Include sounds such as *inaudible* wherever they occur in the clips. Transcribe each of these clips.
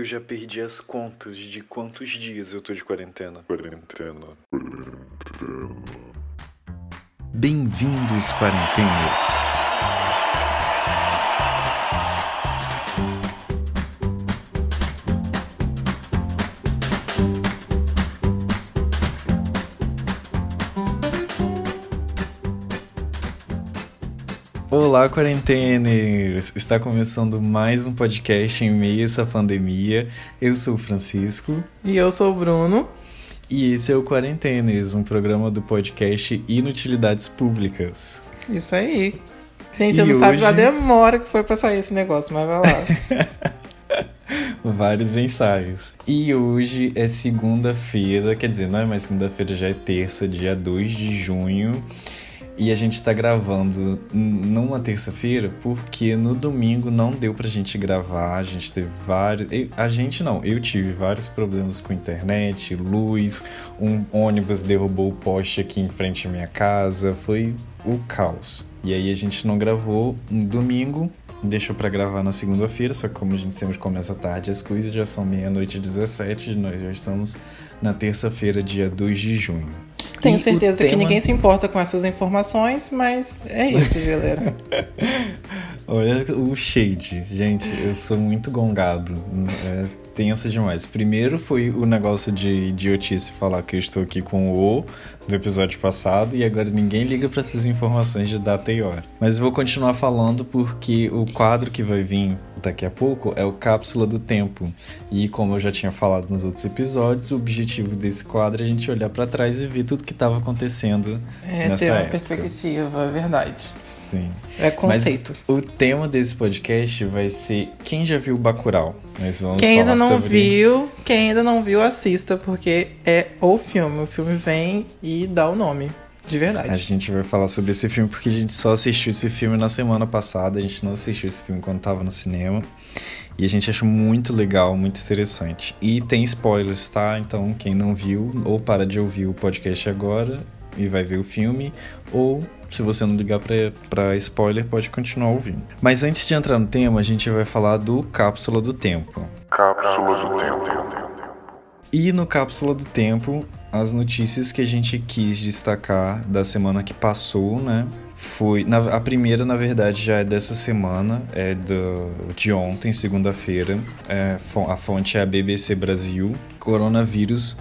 Eu já perdi as contas de quantos dias eu tô de quarentena. Quarentena. Quarentena. Bem-vindos, quarentenas. Olá, quarenteners! Está começando mais um podcast em meio a essa pandemia. Eu sou o Francisco. E eu sou o Bruno. E esse é o Quarenteners, um programa do podcast Inutilidades Públicas. Isso aí. Gente, você não hoje... sabe a demora que foi pra sair esse negócio, mas vai lá. *laughs* Vários ensaios. E hoje é segunda-feira, quer dizer, não é mais segunda-feira, já é terça, dia 2 de junho. E a gente tá gravando numa terça-feira porque no domingo não deu pra gente gravar. A gente teve vários. A gente não, eu tive vários problemas com internet, luz, um ônibus derrubou o poste aqui em frente à minha casa. Foi o caos. E aí a gente não gravou no domingo deixou para gravar na segunda-feira, só que como a gente sempre começa tarde as coisas, já são meia-noite e 17, nós já estamos na terça-feira, dia 2 de junho. Tenho e certeza tema... que ninguém se importa com essas informações, mas é *laughs* isso, galera. Olha o shade, gente, eu sou muito gongado. É tensa demais. Primeiro foi o negócio de idiotice falar que eu estou aqui com o O do episódio passado e agora ninguém liga para essas informações de data e hora. Mas eu vou continuar falando porque o quadro que vai vir daqui a pouco é o Cápsula do Tempo. E como eu já tinha falado nos outros episódios, o objetivo desse quadro é a gente olhar para trás e ver tudo que estava acontecendo é, nessa ter uma época. perspectiva, é verdade. Sim. É conceito. Mas o tema desse podcast vai ser quem já viu Bacurau. Nós vamos quem ainda não sobre... viu, quem ainda não viu, assista porque é o filme. O filme vem e dá o nome. De verdade. A gente vai falar sobre esse filme porque a gente só assistiu esse filme na semana passada. A gente não assistiu esse filme quando tava no cinema. E a gente achou muito legal, muito interessante. E tem spoilers, tá? Então, quem não viu, ou para de ouvir o podcast agora e vai ver o filme, ou se você não ligar para spoiler, pode continuar ouvindo. Mas antes de entrar no tema, a gente vai falar do Cápsula do Tempo. Cápsula do Tempo. E no Cápsula do Tempo, as notícias que a gente quis destacar da semana que passou, né? Foi. Na, a primeira, na verdade, já é dessa semana, é do, de ontem, segunda-feira. É, a fonte é a BBC Brasil. Coronavírus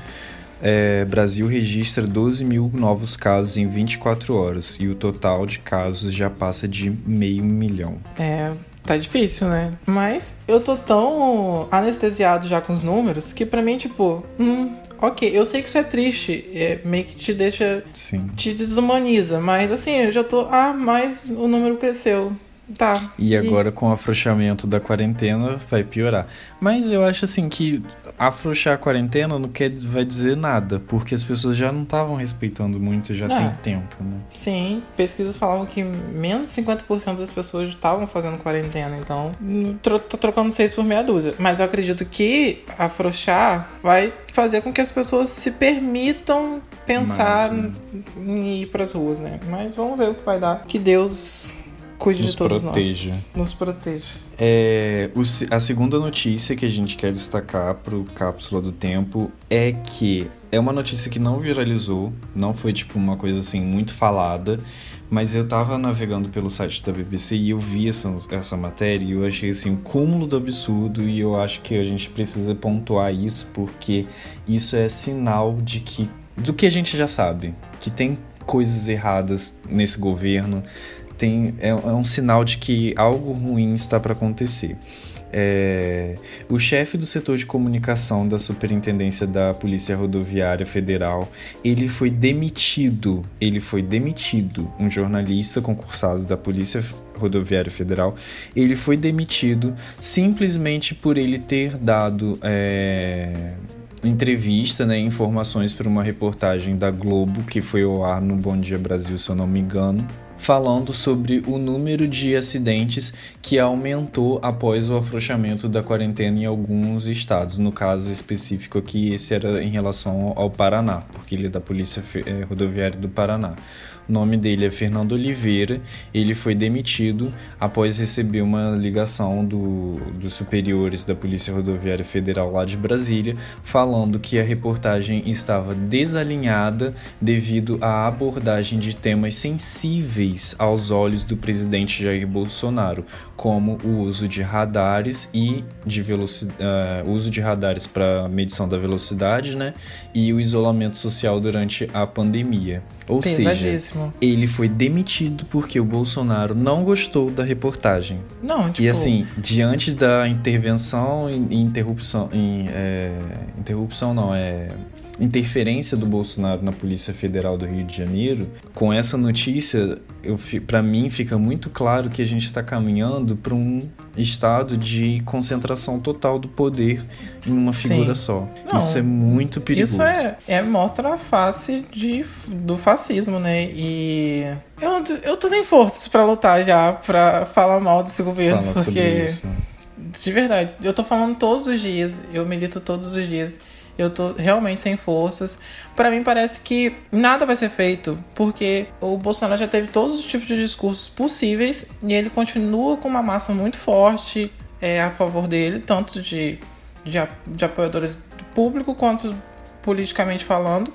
é, Brasil registra 12 mil novos casos em 24 horas e o total de casos já passa de meio milhão. É, tá difícil, né? Mas eu tô tão anestesiado já com os números que pra mim, tipo, hum, ok, eu sei que isso é triste, é, meio que te deixa. Sim. te desumaniza, mas assim, eu já tô. Ah, mas o número cresceu. Tá. E agora e... com o afrouxamento da quarentena vai piorar. Mas eu acho assim que afrouxar a quarentena não quer vai dizer nada, porque as pessoas já não estavam respeitando muito, já tem tempo, né? Sim, pesquisas falavam que menos de 50% das pessoas estavam fazendo quarentena, então tô trocando seis por meia dúzia. Mas eu acredito que afrouxar vai fazer com que as pessoas se permitam pensar Mas, em ir pras ruas, né? Mas vamos ver o que vai dar. Que Deus Cuide nos de todos proteja. nós. Nos proteja. É, o, a segunda notícia que a gente quer destacar para o Cápsula do Tempo é que é uma notícia que não viralizou, não foi tipo uma coisa assim muito falada, mas eu tava navegando pelo site da BBC e eu vi essa, essa matéria e eu achei assim um cúmulo do absurdo e eu acho que a gente precisa pontuar isso porque isso é sinal de que do que a gente já sabe, que tem coisas erradas nesse governo, tem, é, é um sinal de que algo ruim está para acontecer. É, o chefe do setor de comunicação da Superintendência da Polícia Rodoviária Federal, ele foi demitido. Ele foi demitido. Um jornalista concursado da Polícia Rodoviária Federal, ele foi demitido simplesmente por ele ter dado é, entrevista, né, informações para uma reportagem da Globo que foi ao ar no Bom Dia Brasil, se eu não me engano falando sobre o número de acidentes que aumentou após o afrouxamento da quarentena em alguns estados. No caso específico aqui, esse era em relação ao Paraná, porque ele é da Polícia eh, Rodoviária do Paraná. O nome dele é Fernando Oliveira. Ele foi demitido após receber uma ligação do, dos superiores da Polícia Rodoviária Federal lá de Brasília, falando que a reportagem estava desalinhada devido à abordagem de temas sensíveis aos olhos do presidente Jair Bolsonaro, como o uso de radares e de velocidade, uh, uso de radares para medição da velocidade, né? E o isolamento social durante a pandemia. Ou seja, ele foi demitido porque o Bolsonaro não gostou da reportagem. Não, tipo... E assim, diante da intervenção e interrupção, em, é, interrupção não é interferência do Bolsonaro na Polícia Federal do Rio de Janeiro, com essa notícia, para mim fica muito claro que a gente está caminhando para um estado de concentração total do poder em uma figura Sim. só. Não, isso é muito perigoso. Isso é, é, mostra a face de, do fascismo, né? E eu, eu tô sem forças para lutar já, para falar mal desse governo, Fala porque de verdade, eu tô falando todos os dias, eu milito todos os dias eu tô realmente sem forças. Para mim parece que nada vai ser feito, porque o Bolsonaro já teve todos os tipos de discursos possíveis e ele continua com uma massa muito forte é, a favor dele, tanto de, de, de apoiadores do público quanto politicamente falando.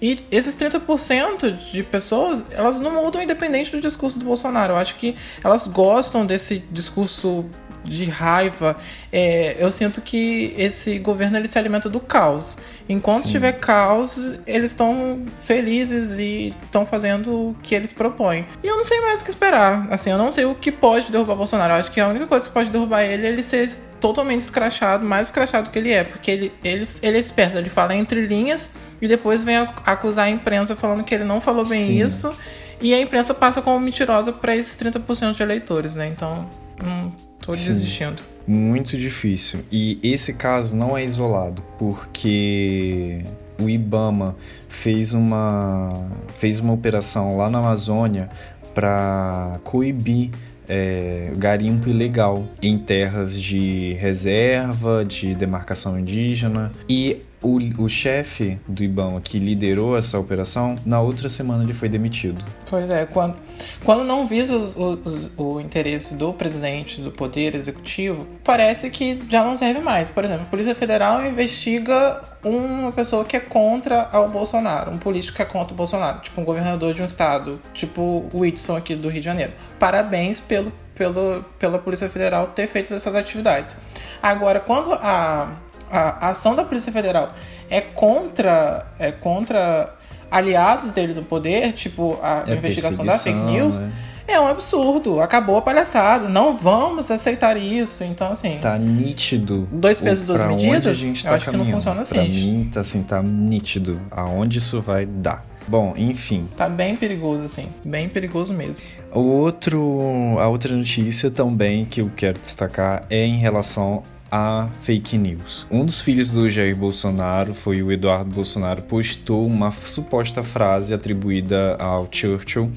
E esses 30% de pessoas, elas não mudam independente do discurso do Bolsonaro. Eu acho que elas gostam desse discurso de raiva, é, eu sinto que esse governo ele se alimenta do caos. Enquanto Sim. tiver caos, eles estão felizes e estão fazendo o que eles propõem. E eu não sei mais o que esperar. Assim, eu não sei o que pode derrubar Bolsonaro. Eu acho que a única coisa que pode derrubar ele é ele ser totalmente escrachado, mais escrachado que ele é. Porque ele, ele, ele é esperto, ele fala entre linhas e depois vem acusar a imprensa falando que ele não falou bem Sim. isso. E a imprensa passa como mentirosa para esses 30% de eleitores, né? Então, não tô Sim, desistindo. Muito difícil. E esse caso não é isolado, porque o IBAMA fez uma, fez uma operação lá na Amazônia para coibir é, garimpo ilegal em terras de reserva, de demarcação indígena. E o, o chefe do IBAMA que liderou essa operação, na outra semana ele foi demitido. Pois é, quando, quando não visa os, os, o interesse do presidente do Poder Executivo, parece que já não serve mais. Por exemplo, a Polícia Federal investiga uma pessoa que é contra o Bolsonaro, um político que é contra o Bolsonaro, tipo um governador de um estado, tipo o Whitson aqui do Rio de Janeiro. Parabéns pelo, pelo, pela Polícia Federal ter feito essas atividades. Agora, quando a a, ação da Polícia Federal é contra, é contra aliados dele no poder, tipo a é investigação da fake news. Né? É um absurdo, acabou a palhaçada, não vamos aceitar isso. Então, assim. Tá nítido. Dois pesos, duas medidas. A gente tá eu acho caminhando. que não funciona assim. Pra mim, tá assim, tá nítido aonde isso vai dar. Bom, enfim. Tá bem perigoso, assim. Bem perigoso mesmo. O outro, a outra notícia também que eu quero destacar é em relação a fake news. Um dos filhos do Jair Bolsonaro foi o Eduardo Bolsonaro, postou uma suposta frase atribuída ao Churchill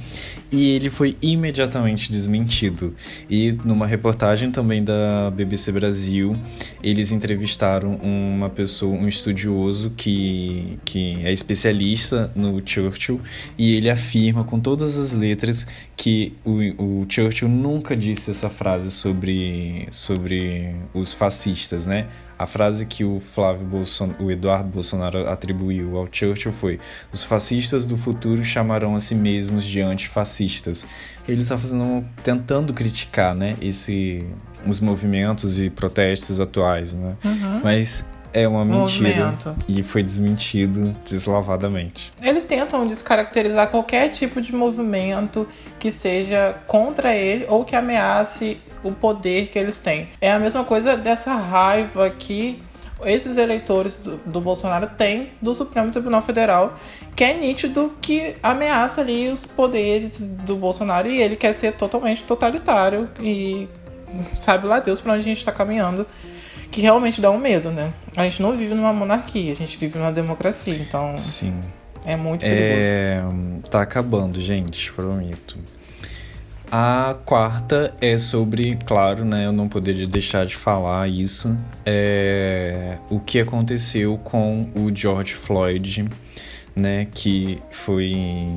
e ele foi imediatamente desmentido. E numa reportagem também da BBC Brasil, eles entrevistaram uma pessoa, um estudioso que, que é especialista no Churchill e ele afirma com todas as letras que o, o Churchill nunca disse essa frase sobre, sobre os fascistas, né? A frase que o Flávio o Eduardo Bolsonaro atribuiu ao Churchill foi: "Os fascistas do futuro chamarão a si mesmos de antifascistas". Ele está fazendo, tentando criticar, né, esse os movimentos e protestos atuais, né? Uhum. Mas é uma mentira movimento. e foi desmentido deslavadamente. Eles tentam descaracterizar qualquer tipo de movimento que seja contra ele ou que ameace o poder que eles têm. É a mesma coisa dessa raiva que esses eleitores do, do, Bolsonaro têm do Supremo Tribunal Federal, que é nítido que ameaça ali os poderes do Bolsonaro e ele quer ser totalmente totalitário e sabe lá Deus para onde a gente está caminhando, que realmente dá um medo, né? A gente não vive numa monarquia, a gente vive numa democracia, então. Sim. É muito perigoso. É... Tá acabando, gente, prometo. A quarta é sobre, claro, né? Eu não poderia deixar de falar isso. É o que aconteceu com o George Floyd, né? Que foi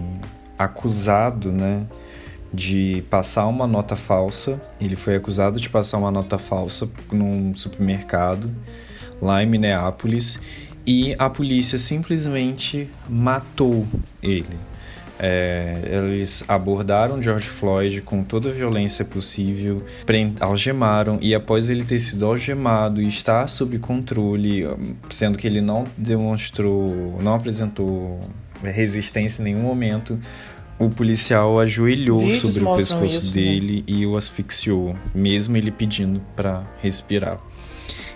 acusado, né, de passar uma nota falsa. Ele foi acusado de passar uma nota falsa num supermercado lá em Minneapolis e a polícia simplesmente matou ele. É, eles abordaram George Floyd com toda a violência possível, algemaram e após ele ter sido algemado e estar sob controle, sendo que ele não demonstrou, não apresentou resistência em nenhum momento, o policial ajoelhou Vídeos sobre o pescoço isso, né? dele né? e o asfixiou, mesmo ele pedindo para respirar.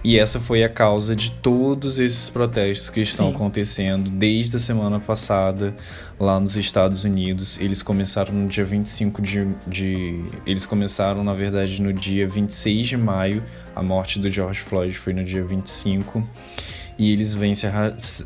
E essa foi a causa de todos esses protestos que estão Sim. acontecendo desde a semana passada lá nos Estados Unidos. Eles começaram no dia 25 de, de. Eles começaram, na verdade, no dia 26 de maio. A morte do George Floyd foi no dia 25 e eles vêm se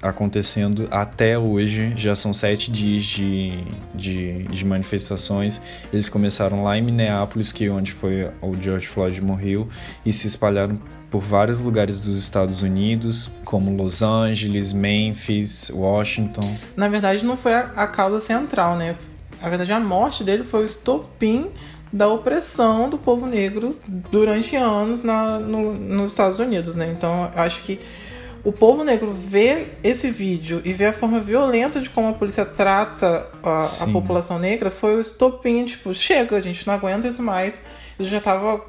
acontecendo até hoje. Já são sete dias de, de, de, manifestações. Eles começaram lá em Minneapolis, que é onde foi o George Floyd morreu, e se espalharam por vários lugares dos Estados Unidos, como Los Angeles, Memphis, Washington. Na verdade, não foi a, a causa central, né? Na verdade, a morte dele foi o estopim da opressão do povo negro durante anos na, no, nos Estados Unidos, né? Então, acho que o povo negro vê esse vídeo e vê a forma violenta de como a polícia trata a, a população negra foi o estopim, tipo, chega, a gente não aguenta isso mais. Eu já tava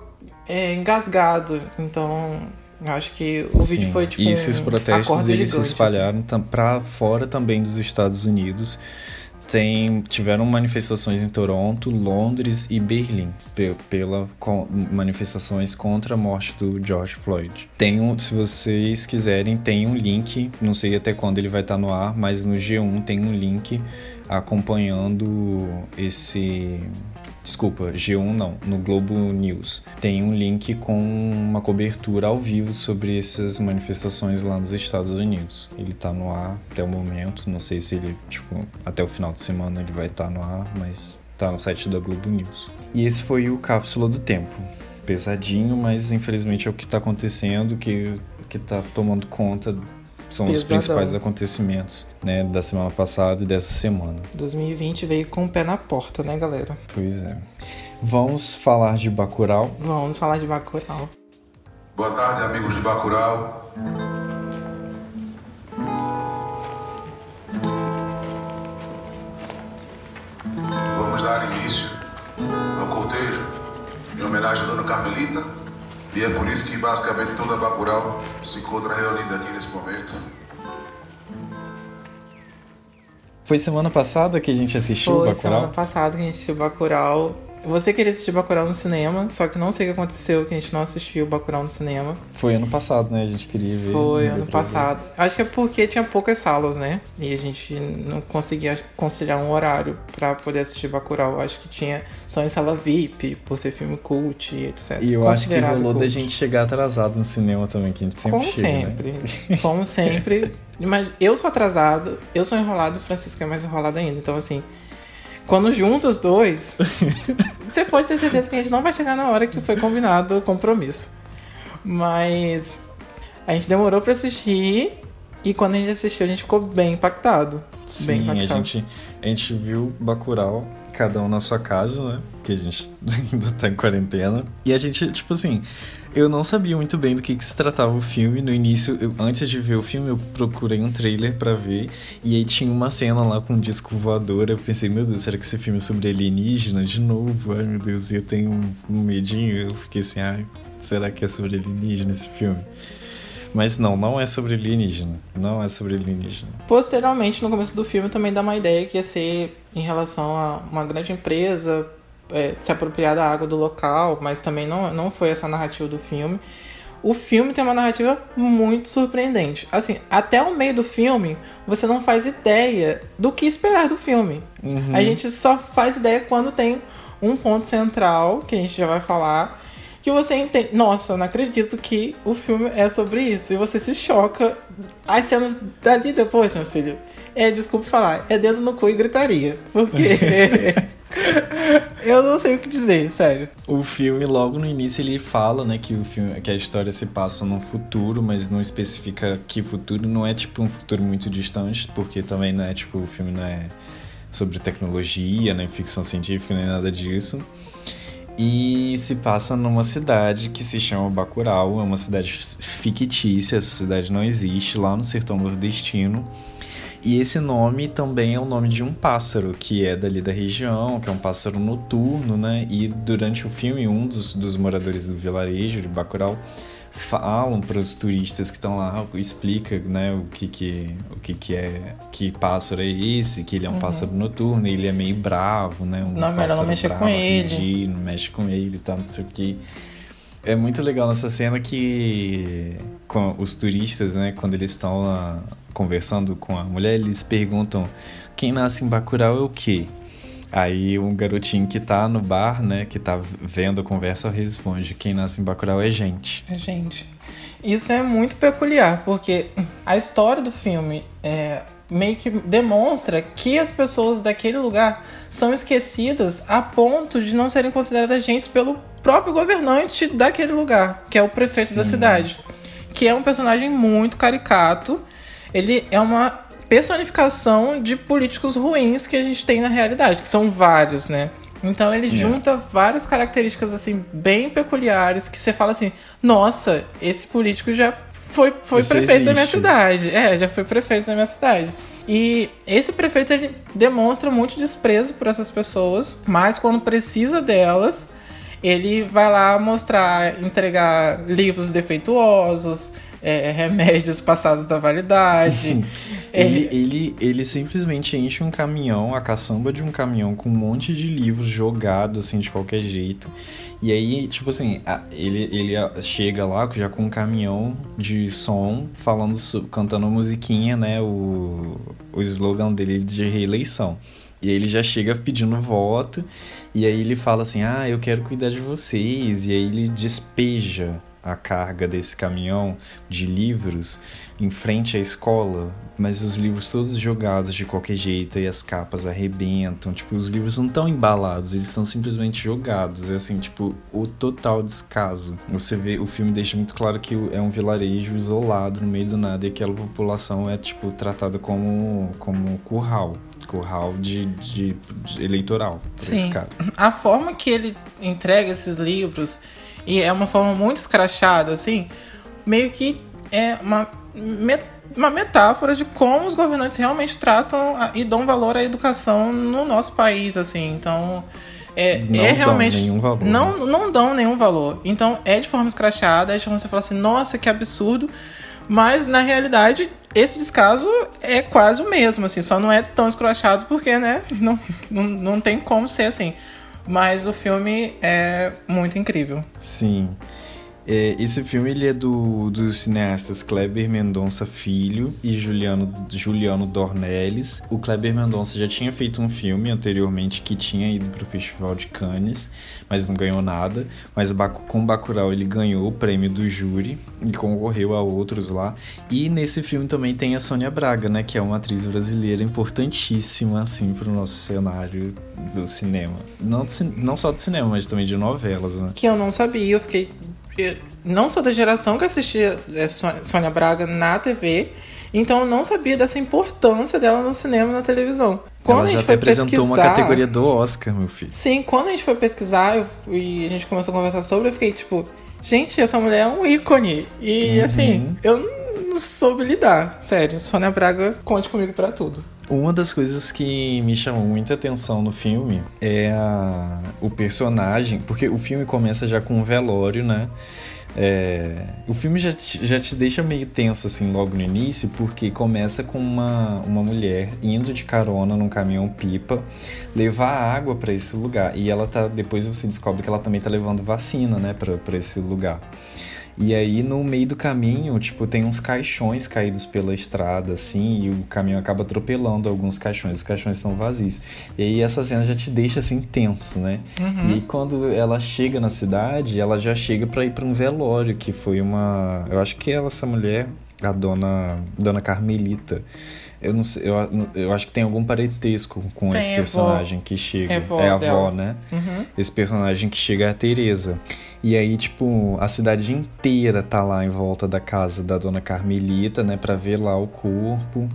é, engasgado. Então, eu acho que o Sim. vídeo foi tipo. E esses protestos eles se assim. espalharam assim. para fora também dos Estados Unidos. Tem, tiveram manifestações em Toronto, Londres e Berlim pela manifestações contra a morte do George Floyd. Tem um, se vocês quiserem, tem um link, não sei até quando ele vai estar no ar, mas no G1 tem um link acompanhando esse Desculpa, G1 não, no Globo News. Tem um link com uma cobertura ao vivo sobre essas manifestações lá nos Estados Unidos. Ele tá no ar até o momento, não sei se ele, tipo, até o final de semana ele vai estar tá no ar, mas tá no site da Globo News. E esse foi o Cápsula do Tempo. Pesadinho, mas infelizmente é o que tá acontecendo, que, que tá tomando conta são Pesadão. os principais acontecimentos, né, da semana passada e dessa semana. 2020 veio com o pé na porta, né, galera? Pois é. Vamos falar de Bacurau? Vamos falar de Bacurau. Boa tarde, amigos de Bacurau. E é por isso que basicamente toda a Bacurau se encontra reunida aqui nesse momento. Foi semana passada que a gente assistiu Foi, Bacurau? Foi semana passada que a gente assistiu Bacurau. Você queria assistir Bacurau no cinema, só que não sei o que aconteceu, que a gente não assistiu Bacurau no cinema. Foi ano passado, né? A gente queria ver. Foi ano passado. Ver. Acho que é porque tinha poucas salas, né? E a gente não conseguia conciliar um horário para poder assistir Bacurau. Acho que tinha só em sala VIP, por ser filme cult e etc. E eu acho que rolou cult. da gente chegar atrasado no cinema também, que a gente sempre Como chega, né? sempre. Né? *laughs* Como sempre. Mas eu sou atrasado, eu sou enrolado, o Francisco é mais enrolado ainda. Então, assim, quando junta os dois, *laughs* você pode ter certeza que a gente não vai chegar na hora que foi combinado o compromisso. Mas a gente demorou para assistir e quando a gente assistiu a gente ficou bem impactado. Sim, bem impactado. A, gente, a gente viu Bacurau, cada um na sua casa, né? Que a gente *laughs* ainda tá em quarentena. E a gente, tipo assim, eu não sabia muito bem do que, que se tratava o filme. No início, eu, antes de ver o filme, eu procurei um trailer para ver. E aí tinha uma cena lá com um disco voador. Eu pensei, meu Deus, será que esse filme é sobre alienígena de novo? Ai, meu Deus, eu tenho um, um medinho. Eu fiquei assim, ai, será que é sobre alienígena esse filme? Mas não, não é sobre alienígena. Não é sobre alienígena. Posteriormente, no começo do filme, também dá uma ideia que ia ser em relação a uma grande empresa é, se apropriar da água do local, mas também não, não foi essa a narrativa do filme. O filme tem uma narrativa muito surpreendente. Assim, até o meio do filme, você não faz ideia do que esperar do filme. Uhum. A gente só faz ideia quando tem um ponto central, que a gente já vai falar, que você entende. Nossa, eu não acredito que o filme é sobre isso. E você se choca. As cenas dali depois, meu filho. É, desculpa falar, é dedo no cu e gritaria. Porque. *laughs* *laughs* Eu não sei o que dizer, sério. O filme, logo no início, ele fala, né, que o filme, que a história se passa no futuro, mas não especifica que futuro, não é tipo um futuro muito distante, porque também não é tipo, o filme não é sobre tecnologia, nem ficção científica, nem nada disso. E se passa numa cidade que se chama Bacurau, é uma cidade fictícia, essa cidade não existe, lá no sertão nordestino. E esse nome também é o nome de um pássaro que é dali da região, que é um pássaro noturno, né? E durante o filme, um dos, dos moradores do vilarejo de Bacurau falam para os turistas que estão lá, explica, né, o que que o que que é, que pássaro é esse, que ele é um uhum. pássaro noturno, ele é meio bravo, né, um não, melhor não mexer com ele, não mexe com ele, tá, não sei o que. É muito legal nessa cena que os turistas, né, quando eles estão conversando com a mulher, eles perguntam quem nasce em Bacurau é o quê? Aí um garotinho que tá no bar, né, que tá vendo a conversa, responde: Quem nasce em Bacurau é gente. É gente. Isso é muito peculiar, porque a história do filme é, meio que demonstra que as pessoas daquele lugar são esquecidas a ponto de não serem consideradas gente pelo próprio governante daquele lugar, que é o prefeito Sim. da cidade. Que é um personagem muito caricato. Ele é uma personificação de políticos ruins que a gente tem na realidade, que são vários, né? Então ele yeah. junta várias características assim bem peculiares que você fala assim: "Nossa, esse político já foi foi prefeito existe. da minha cidade". É, já foi prefeito da minha cidade. E esse prefeito ele demonstra muito desprezo por essas pessoas, mas quando precisa delas, ele vai lá mostrar, entregar livros defeituosos, é, remédios passados da validade. *laughs* ele, ele, ele simplesmente enche um caminhão, a caçamba de um caminhão com um monte de livros jogados assim de qualquer jeito. E aí, tipo assim, ele, ele chega lá já com um caminhão de som, falando, cantando musiquinha, né? O, o slogan dele de reeleição. E aí ele já chega pedindo voto, e aí ele fala assim: Ah, eu quero cuidar de vocês. E aí ele despeja a carga desse caminhão de livros em frente à escola, mas os livros todos jogados de qualquer jeito e as capas arrebentam. Tipo, os livros não estão embalados, eles estão simplesmente jogados. É assim, tipo, o total descaso. Você vê, o filme deixa muito claro que é um vilarejo isolado no meio do nada e aquela população é, tipo, tratada como, como curral curral de, de, de eleitoral. Sim. A forma que ele entrega esses livros e é uma forma muito escrachada, assim, meio que é uma, uma metáfora de como os governantes realmente tratam e dão valor à educação no nosso país, assim. Então, é, não é realmente. Dão nenhum valor. Não, né? não dão nenhum valor. Então, é de forma escrachada, é de forma você fala assim, nossa, que absurdo. Mas, na realidade, esse descaso é quase o mesmo, assim, só não é tão escrachado porque, né, não, não, não tem como ser assim. Mas o filme é muito incrível. Sim. É, esse filme ele é do, dos cineastas Kleber Mendonça Filho e Juliano, Juliano Dornelles. O Kleber Mendonça já tinha feito um filme anteriormente que tinha ido para o Festival de Cannes, mas não ganhou nada. Mas com Bacurau ele ganhou o prêmio do júri e concorreu a outros lá. E nesse filme também tem a Sônia Braga, né, que é uma atriz brasileira importantíssima assim para o nosso cenário do cinema. Não, não só do cinema, mas também de novelas, né? Que eu não sabia, eu fiquei não sou da geração que assistia é, Sônia Braga na TV, então eu não sabia dessa importância dela no cinema e na televisão. Quando Ela a gente foi apresentou pesquisar, uma categoria do Oscar, meu filho. Sim, quando a gente foi pesquisar e a gente começou a conversar sobre, eu fiquei tipo, gente, essa mulher é um ícone. E uhum. assim, eu não soube lidar. Sério, Sônia Braga, conte comigo para tudo. Uma das coisas que me chamou muita atenção no filme é a, o personagem, porque o filme começa já com um velório, né? É, o filme já te, já te deixa meio tenso assim logo no início, porque começa com uma, uma mulher indo de carona num caminhão pipa levar água para esse lugar. E ela tá. Depois você descobre que ela também tá levando vacina, né, para esse lugar. E aí no meio do caminho, tipo, tem uns caixões caídos pela estrada, assim, e o caminhão acaba atropelando alguns caixões, os caixões estão vazios. E aí essa cena já te deixa assim tenso, né? Uhum. E quando ela chega na cidade, ela já chega para ir para um velório, que foi uma. Eu acho que ela, essa mulher, a dona, dona Carmelita. Eu não sei, eu, eu acho que tem algum parentesco com tem, esse personagem que chega. É, é a avó, né? Uhum. Esse personagem que chega é a Teresa. E aí, tipo, a cidade inteira tá lá em volta da casa da dona Carmelita, né, pra ver lá o corpo.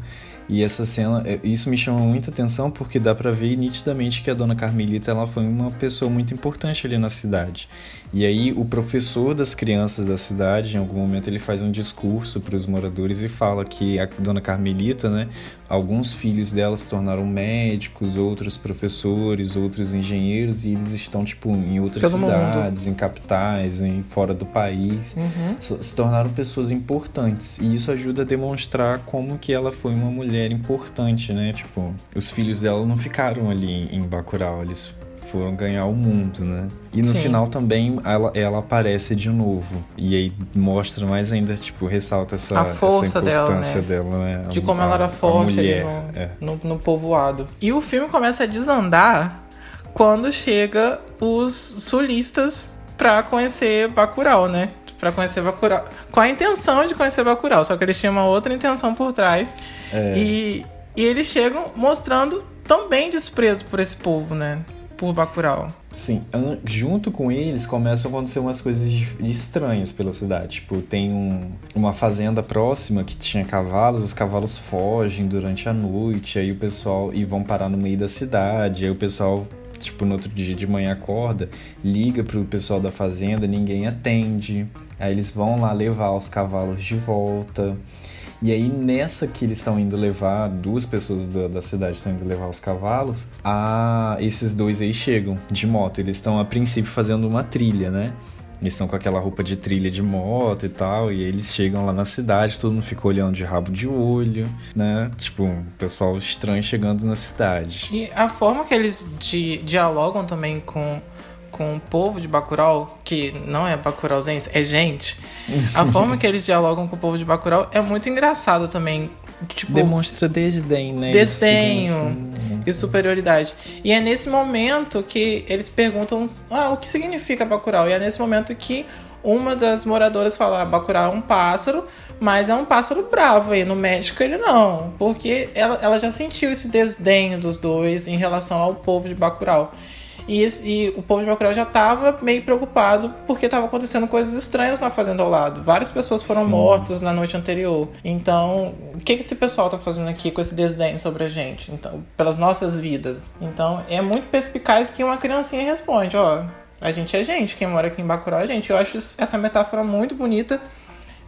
E essa cena, é, isso me chama muita atenção porque dá para ver nitidamente que a dona Carmelita ela foi uma pessoa muito importante ali na cidade. E aí o professor das crianças da cidade, em algum momento ele faz um discurso para os moradores e fala que a dona Carmelita, né, alguns filhos dela se tornaram médicos, outros professores, outros engenheiros e eles estão tipo em outras Pelo cidades, mundo. em capitais, em fora do país, uhum. se tornaram pessoas importantes. E isso ajuda a demonstrar como que ela foi uma mulher importante, né? Tipo, os filhos dela não ficaram ali em Bacurau, eles foram ganhar o mundo, né? E no Sim. final também ela, ela aparece de novo. E aí mostra mais ainda, tipo, ressalta essa, a força essa importância dela, né? Dela, né? De como a, ela era forte mulher, ali no, é. no, no povoado. E o filme começa a desandar quando chega os sulistas pra conhecer Bacurau, né? Pra conhecer Bacurau. Com a intenção de conhecer Bacurau, só que eles tinham uma outra intenção por trás. É. E, e eles chegam mostrando também desprezo por esse povo, né? Por Bacurau. Sim, junto com eles começam a acontecer umas coisas estranhas pela cidade. Tipo, tem um, uma fazenda próxima que tinha cavalos, os cavalos fogem durante a noite, aí o pessoal e vão parar no meio da cidade, aí o pessoal tipo, no outro dia de manhã acorda, liga pro pessoal da fazenda, ninguém atende. Aí eles vão lá levar os cavalos de volta. E aí, nessa que eles estão indo levar, duas pessoas da, da cidade estão indo levar os cavalos, a, esses dois aí chegam de moto. Eles estão, a princípio, fazendo uma trilha, né? Eles estão com aquela roupa de trilha de moto e tal, e eles chegam lá na cidade, todo mundo fica olhando de rabo de olho, né? Tipo, um pessoal estranho chegando na cidade. E a forma que eles di dialogam também com com o povo de Bacurau, que não é bacurauzense, é gente, a forma que eles dialogam com o povo de Bacurau é muito engraçado também. Tipo, Demonstra desdém, né? Desdenho assim, e superioridade. E é nesse momento que eles perguntam ah, o que significa Bacurau. E é nesse momento que uma das moradoras fala: ah, Bacurau é um pássaro, mas é um pássaro bravo. E no México ele não, porque ela, ela já sentiu esse desdenho dos dois em relação ao povo de Bacurau. E, e o povo de Bacurau já estava meio preocupado porque estava acontecendo coisas estranhas na fazenda ao lado. Várias pessoas foram Sim. mortas na noite anterior. Então, o que, que esse pessoal está fazendo aqui com esse desdém sobre a gente? Então, pelas nossas vidas. Então, é muito perspicaz que uma criancinha responde, ó, a gente é gente, quem mora aqui em Bacurau é gente. Eu acho essa metáfora muito bonita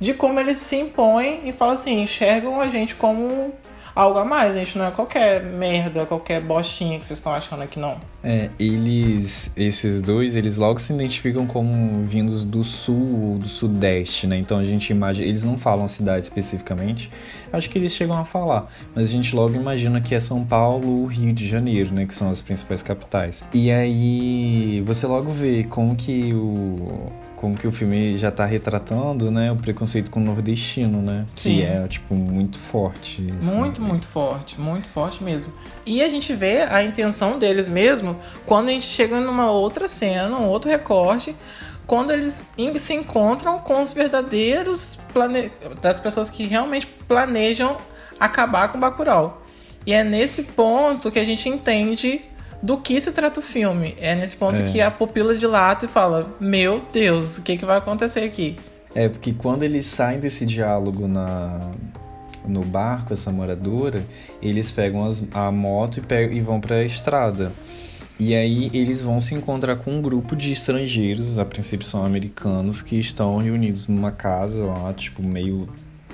de como eles se impõem e falam assim, enxergam a gente como algo a mais. A gente não é qualquer merda, qualquer bostinha que vocês estão achando aqui, não. É, eles, esses dois, eles logo se identificam como vindos do sul ou do sudeste, né? Então a gente imagina, eles não falam cidade especificamente, acho que eles chegam a falar, mas a gente logo imagina que é São Paulo ou Rio de Janeiro, né? Que são as principais capitais. E aí você logo vê como que o como que o filme já tá retratando, né, o preconceito com o nordestino, né? Sim. Que é, tipo, muito forte. Assim. Muito, muito forte. Muito forte mesmo. E a gente vê a intenção deles mesmo quando a gente chega numa outra cena, um outro recorte, quando eles se encontram com os verdadeiros plane... das pessoas que realmente planejam acabar com Bacurau. E é nesse ponto que a gente entende do que se trata o filme. É nesse ponto é. que a pupila dilata e fala: Meu Deus, o que, que vai acontecer aqui? É, porque quando eles saem desse diálogo na, no barco, essa moradora, eles pegam as, a moto e, pegam, e vão para a estrada. E aí eles vão se encontrar com um grupo de estrangeiros, a princípio são americanos, que estão reunidos numa casa lá, tipo, meio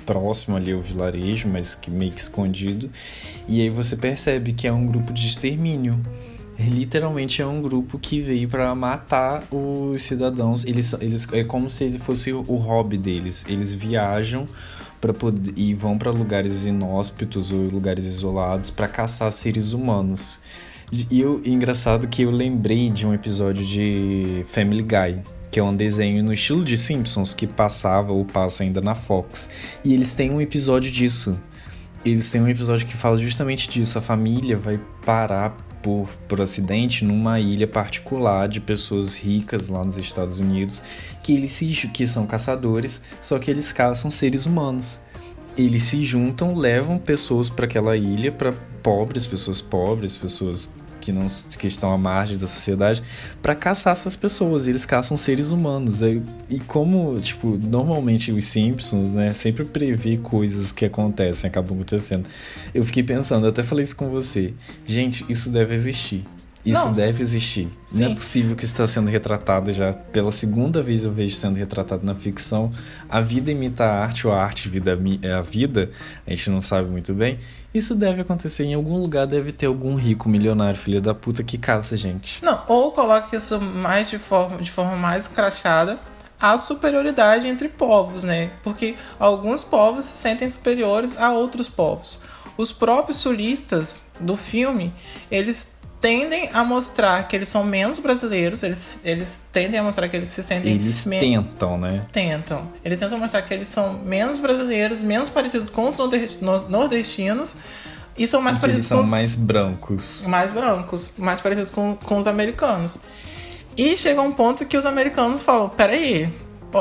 próximo ali ao vilarejo, mas que meio que escondido. E aí você percebe que é um grupo de extermínio literalmente é um grupo que veio para matar os cidadãos. Eles, eles é como se fosse o hobby deles. Eles viajam para e vão para lugares inóspitos ou lugares isolados para caçar seres humanos. E o engraçado que eu lembrei de um episódio de Family Guy, que é um desenho no estilo de Simpsons que passava ou passa ainda na Fox. E eles têm um episódio disso. Eles têm um episódio que fala justamente disso. A família vai parar por, por acidente numa ilha particular de pessoas ricas lá nos Estados Unidos que eles se, que são caçadores, só que eles caçam seres humanos. Eles se juntam, levam pessoas para aquela ilha, para pobres, pessoas pobres, pessoas que não que estão à margem da sociedade para caçar essas pessoas. E eles caçam seres humanos. E, e como, tipo, normalmente os Simpsons, né, sempre prevê coisas que acontecem, acabam acontecendo. Eu fiquei pensando, até falei isso com você. Gente, isso deve existir. Isso Nossa. deve existir. Sim. Não é possível que isso está sendo retratado já pela segunda vez eu vejo sendo retratado na ficção. A vida imita a arte, ou a arte vida é a vida, a gente não sabe muito bem. Isso deve acontecer em algum lugar, deve ter algum rico milionário, filho da puta, que caça gente. Não, ou coloque isso mais de forma, de forma mais crachada, a superioridade entre povos, né? Porque alguns povos se sentem superiores a outros povos. Os próprios sulistas do filme, eles tendem a mostrar que eles são menos brasileiros, eles, eles tendem a mostrar que eles se sentem. Eles tentam, né? Tentam. Eles tentam mostrar que eles são menos brasileiros, menos parecidos com os nordestinos. E são mais parecidos são com os... mais brancos. Mais brancos, mais parecidos com, com os americanos. E chega um ponto que os americanos falam: peraí,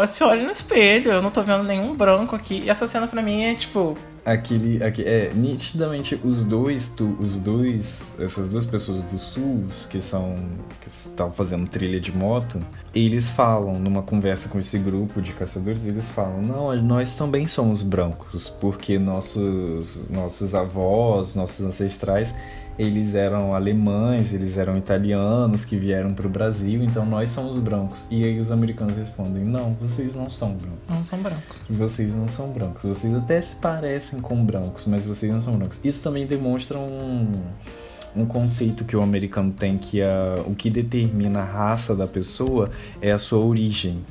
se olhe no espelho, eu não tô vendo nenhum branco aqui. E essa cena pra mim é tipo, aquele, aquele é nitidamente os dois tu, os dois essas duas pessoas do sul que são que estão fazendo trilha de moto eles falam numa conversa com esse grupo de caçadores eles falam não nós também somos brancos porque nossos nossos avós nossos ancestrais eles eram alemães, eles eram italianos que vieram para o Brasil, então nós somos brancos. E aí os americanos respondem: não, vocês não são brancos. Não são brancos. Vocês não são brancos. Vocês até se parecem com brancos, mas vocês não são brancos. Isso também demonstra um, um conceito que o americano tem que a, o que determina a raça da pessoa é a sua origem.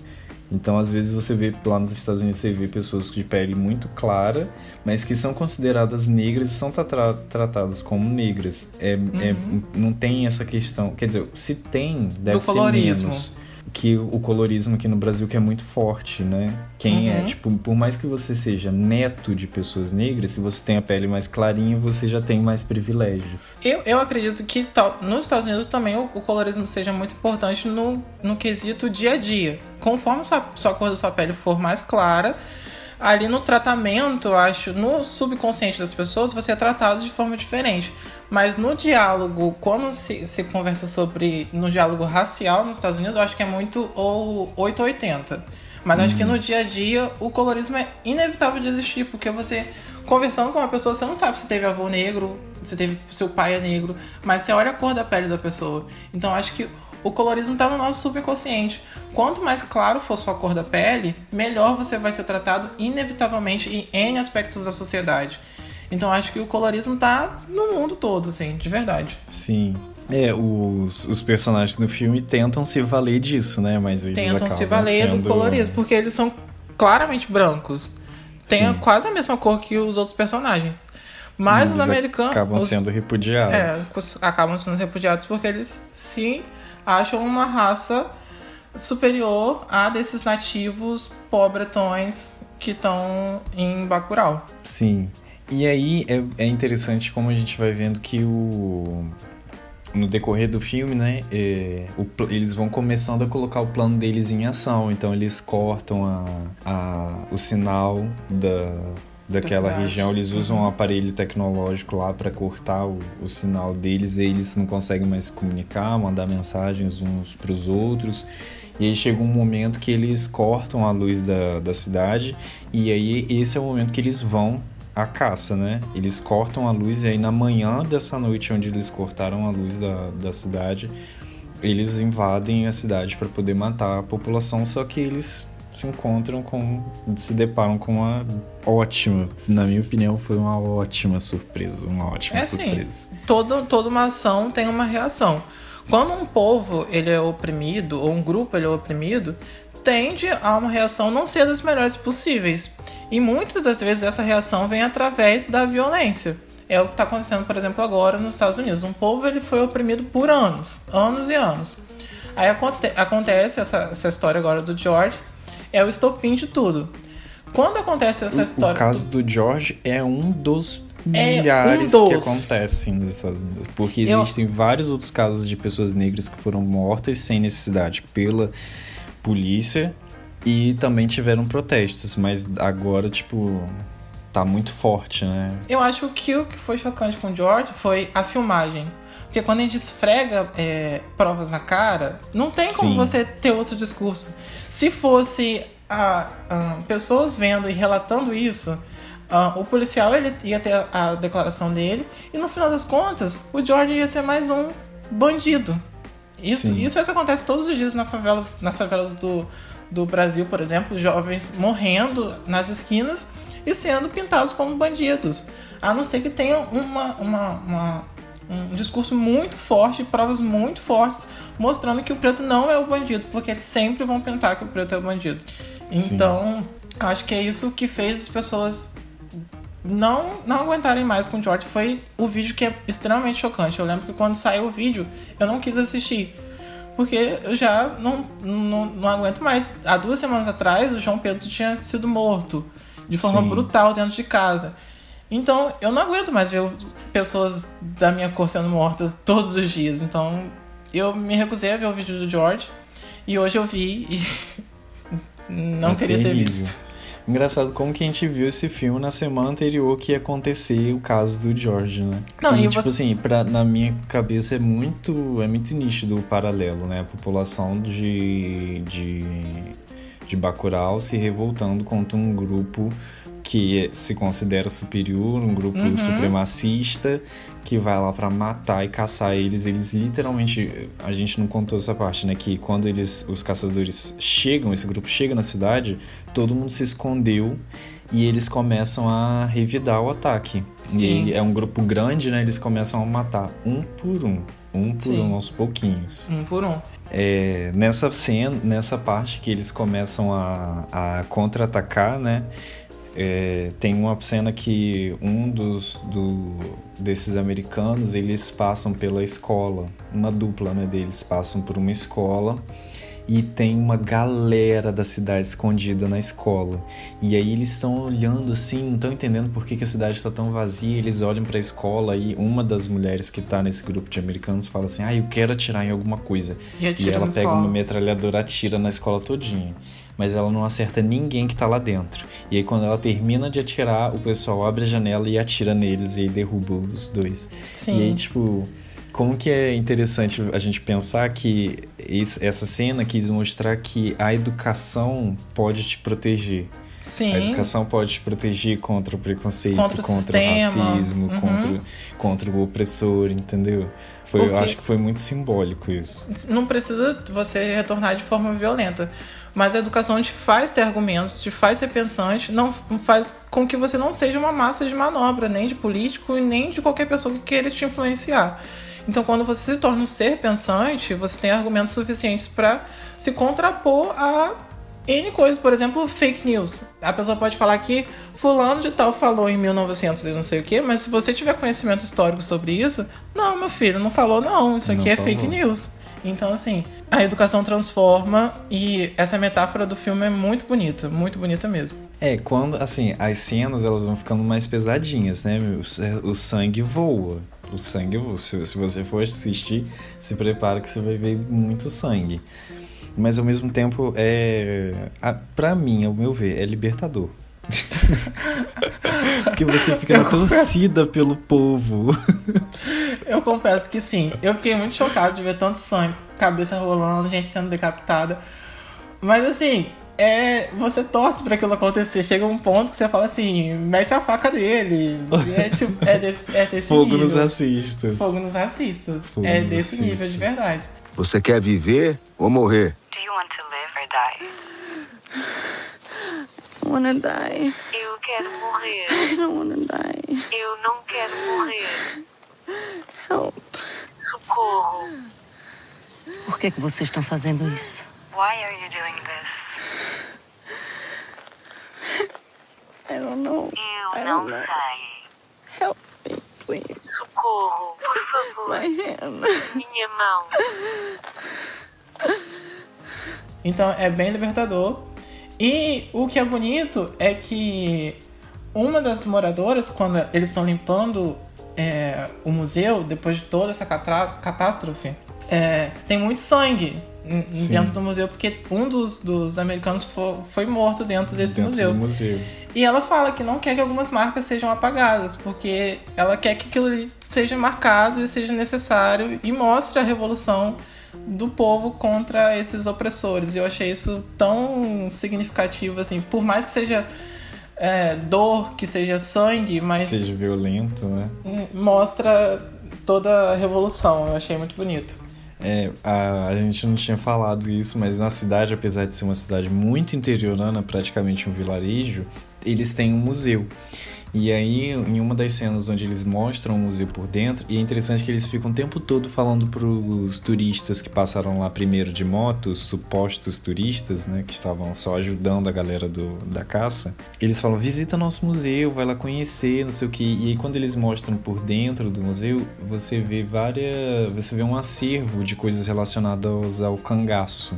Então, às vezes você vê lá nos Estados Unidos você vê pessoas de pele muito clara, mas que são consideradas negras e são tra tratadas como negras. É, é uhum. é, não tem essa questão, quer dizer, se tem, deve Do ser colorismo. menos que o colorismo aqui no Brasil que é muito forte, né? Quem é, uhum. é, tipo, por mais que você seja neto de pessoas negras, se você tem a pele mais clarinha, você já tem mais privilégios. Eu, eu acredito que tal, nos Estados Unidos também o, o, colorismo seja muito importante no, no quesito dia a dia. Conforme sua, sua cor da sua pele for mais clara, ali no tratamento, acho, no subconsciente das pessoas, você é tratado de forma diferente. Mas no diálogo, quando se, se conversa sobre. no diálogo racial nos Estados Unidos, eu acho que é muito ou 880. Mas acho que no uhum. dia a dia o colorismo é inevitável de existir, porque você, conversando com uma pessoa, você não sabe se teve avô negro, se teve seu pai é negro, mas você olha a cor da pele da pessoa. Então acho que o colorismo está no nosso subconsciente. Quanto mais claro for sua cor da pele, melhor você vai ser tratado inevitavelmente em N aspectos da sociedade. Então acho que o colorismo tá no mundo todo, assim, de verdade. Sim. É, os, os personagens do filme tentam se valer disso, né? Mas eles tentam se valer sendo... do colorismo, porque eles são claramente brancos. Tem Sim. quase a mesma cor que os outros personagens. Mas, Mas os americanos. Acabam sendo repudiados. É, acabam sendo repudiados porque eles se acham uma raça superior a desses nativos pobretões que estão em Bacurau. Sim. E aí é, é interessante como a gente vai vendo que o no decorrer do filme, né, é, o, eles vão começando a colocar o plano deles em ação. Então eles cortam a, a, o sinal da, daquela região. Eles usam um aparelho tecnológico lá para cortar o, o, sinal deles. E eles não conseguem mais se comunicar, mandar mensagens uns para os outros. E aí chega um momento que eles cortam a luz da, da cidade. E aí esse é o momento que eles vão a caça, né? Eles cortam a luz e aí na manhã dessa noite onde eles cortaram a luz da, da cidade, eles invadem a cidade para poder matar a população, só que eles se encontram com. se deparam com uma ótima, na minha opinião, foi uma ótima surpresa. Uma ótima é assim, surpresa. Assim, todo, toda uma ação tem uma reação. Quando um povo ele é oprimido, ou um grupo ele é oprimido, tende a uma reação não ser das melhores possíveis. E muitas das vezes essa reação vem através da violência. É o que está acontecendo, por exemplo, agora nos Estados Unidos. Um povo ele foi oprimido por anos, anos e anos. Aí aconte acontece essa, essa história agora do George, é o estopim de tudo. Quando acontece essa o, história. O caso do George é um dos milhares é um dos... que acontecem nos Estados Unidos. Porque existem Eu... vários outros casos de pessoas negras que foram mortas sem necessidade pela polícia e também tiveram protestos, mas agora, tipo, tá muito forte, né? Eu acho que o que foi chocante com o George foi a filmagem. Porque quando a gente esfrega é, provas na cara, não tem como Sim. você ter outro discurso. Se fosse ah, ah, pessoas vendo e relatando isso, ah, o policial ele ia ter a declaração dele e no final das contas o George ia ser mais um bandido. Isso, Sim. isso é o que acontece todos os dias na favelas, nas favelas do, do Brasil, por exemplo, jovens morrendo nas esquinas e sendo pintados como bandidos. A não ser que tenha uma, uma, uma- um discurso muito forte, provas muito fortes, mostrando que o preto não é o bandido, porque eles sempre vão pintar que o preto é o bandido. Então, acho que é isso que fez as pessoas não, não aguentarem mais com o George. Foi o vídeo que é extremamente chocante. Eu lembro que quando saiu o vídeo, eu não quis assistir. Porque eu já não, não, não aguento mais. Há duas semanas atrás, o João Pedro tinha sido morto de forma Sim. brutal dentro de casa. Então, eu não aguento mais ver pessoas da minha cor sendo mortas todos os dias. Então, eu me recusei a ver o vídeo do George. E hoje eu vi e *laughs* não É queria ter terrível. visto. Engraçado como que a gente viu esse filme na semana anterior que ia acontecer o caso do George, né? Não, e, e tipo você- assim, pra, na minha cabeça é muito, é muito nítido o paralelo, né? A população de, de, de Bacurau se revoltando contra um grupo que se considera superior, um grupo Uhum. supremacista que vai lá pra matar e caçar eles. Eles literalmente, a gente não contou essa parte, né? Que quando eles, os caçadores chegam, esse grupo chega na cidade, todo mundo se escondeu e eles começam a revidar o ataque. Sim. E é um grupo grande, né? Eles começam a matar um por um, um por Sim. um, aos pouquinhos. Um por um. É, nessa cena, nessa parte que eles começam a, a contra-atacar, né? É, tem uma cena que um dos do, desses americanos eles passam pela escola, uma dupla né, deles passam por uma escola e tem uma galera da cidade escondida na escola. E aí eles estão olhando assim, não estão entendendo por que, que a cidade está tão vazia. Eles olham para a escola e uma das mulheres que tá nesse grupo de americanos fala assim: "Ah, eu quero atirar em alguma coisa". E E ela pega escola. uma metralhadora, atira na escola todinha. Mas ela não acerta ninguém que tá lá dentro. E aí quando ela termina de atirar, o pessoal abre a janela e atira neles e aí derruba os dois. Sim. E aí, tipo, como que é interessante a gente pensar que esse- essa cena quis mostrar que a educação pode te proteger. Sim. A educação pode te proteger contra o preconceito, Contra contra, o o sistema. racismo, Uhum. contra, contra o opressor, entendeu? Foi, eu acho que foi muito simbólico isso. Não precisa você retornar de forma violenta. Mas a educação te faz ter argumentos, te faz ser pensante, não faz com que você não seja uma massa de manobra, nem de político e nem de qualquer pessoa que queira te influenciar. Então, quando você se torna um ser pensante, você tem argumentos suficientes para se contrapor a N coisas, por exemplo, fake news. A pessoa pode falar que fulano de tal falou em 1900 e não sei o que, mas se você tiver conhecimento histórico sobre isso, não, meu filho, não falou não, isso aqui Não é falou. fake news. Então, assim, a educação transforma e essa metáfora do filme é muito bonita, muito bonita mesmo. É, quando, assim, as cenas elas vão ficando mais pesadinhas, né? O, o sangue voa. O sangue voa. Se, se você for assistir, se prepara que você vai ver muito sangue. Mas ao mesmo tempo, é. A, pra mim, ao meu ver, é libertador. *laughs* Porque você fica na torcida pelo povo. Eu confesso que sim, eu fiquei muito chocado de ver tanto sangue, cabeça rolando, gente sendo decapitada. Mas assim, é, você torce pra aquilo acontecer. Chega um ponto que você fala assim, mete a faca dele. É, tipo, é desse, é desse Fogo nível. nos racistas. Fogo nos racistas. Fogo é nos desse nível de verdade. Você quer viver ou morrer? Do you want to live or die? I wanna die. Eu quero morrer. I don't wanna die. Eu não quero morrer. Help. Socorro. Por que, que vocês estão fazendo isso? Why are you doing this? I don't know. Eu I não don't know. sei. Help me, please. Socorro, por favor. My hand. Minha mão. *laughs* Então é bem libertador. E o que é bonito é que uma das moradoras, quando eles estão limpando é, o museu, depois de toda essa catástrofe, é, tem muito sangue Sim. dentro do museu, porque um dos, dos americanos fo- foi morto dentro desse dentro museu. museu. E ela fala que não quer que algumas marcas sejam apagadas, porque ela quer que aquilo ali seja marcado e seja necessário e mostre a revolução do povo contra esses opressores. E eu achei isso tão significativo, assim, por mais que seja é, dor, que seja sangue, mas Seja violento, né? mostra toda a revolução. Eu achei muito bonito. É, a, a gente não tinha falado isso, mas na cidade, apesar de ser uma cidade muito interiorana, praticamente um vilarejo, eles têm um museu. E aí, em uma das cenas onde eles mostram o museu por dentro, e é interessante que eles ficam o tempo todo falando pros turistas que passaram lá primeiro de moto, os supostos turistas, né, que estavam só ajudando a galera do, da caça. Eles falam: visita nosso museu, vai lá conhecer, não sei o que. E aí, quando eles mostram por dentro do museu, você vê várias. Você vê um acervo de coisas relacionadas ao cangaço.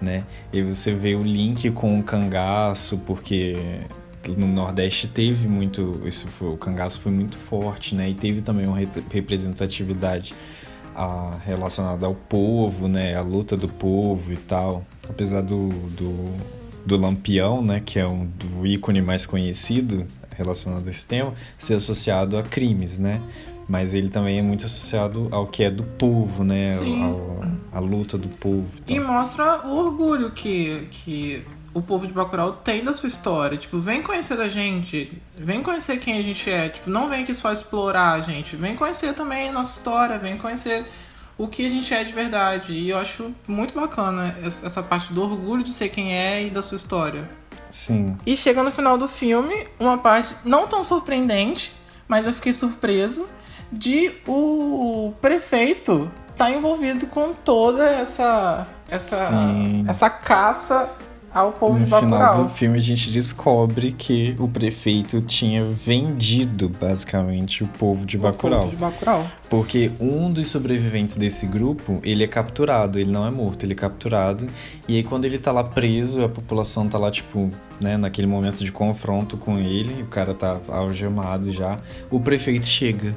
Né? E você vê o link com o cangaço, porque no Nordeste teve muito, isso foi, o cangaço foi muito forte, né? E teve também uma re- representatividade ah, relacionada ao povo, né? A luta do povo e tal. Apesar do, do, do Lampião, né? Que é um do ícone mais conhecido relacionado a esse tema, ser associado a crimes, né? Mas ele também é muito associado ao que é do povo, né? Sim. Ao, a luta do povo. E mostra o orgulho que, que o povo de Bacurau tem da sua história. Tipo, vem conhecer da gente, vem conhecer quem a gente é. Tipo, não vem aqui só explorar a gente, vem conhecer também a nossa história, vem conhecer o que a gente é de verdade. E eu acho muito bacana essa parte do orgulho de ser quem é e da sua história. Sim. E chega no final do filme, uma parte não tão surpreendente, mas eu fiquei surpreso de o prefeito estar envolvido com toda essa essa Sim. essa caça ao povo No de final Bacurau. do filme a gente descobre que o prefeito tinha vendido basicamente o povo de O Bacurau. povo de Bacurau. Porque um dos sobreviventes desse grupo, ele é capturado, ele não é morto, ele é capturado. E aí quando ele tá lá preso, a população tá lá, tipo, né, naquele momento de confronto com ele, o cara tá algemado já, o prefeito chega.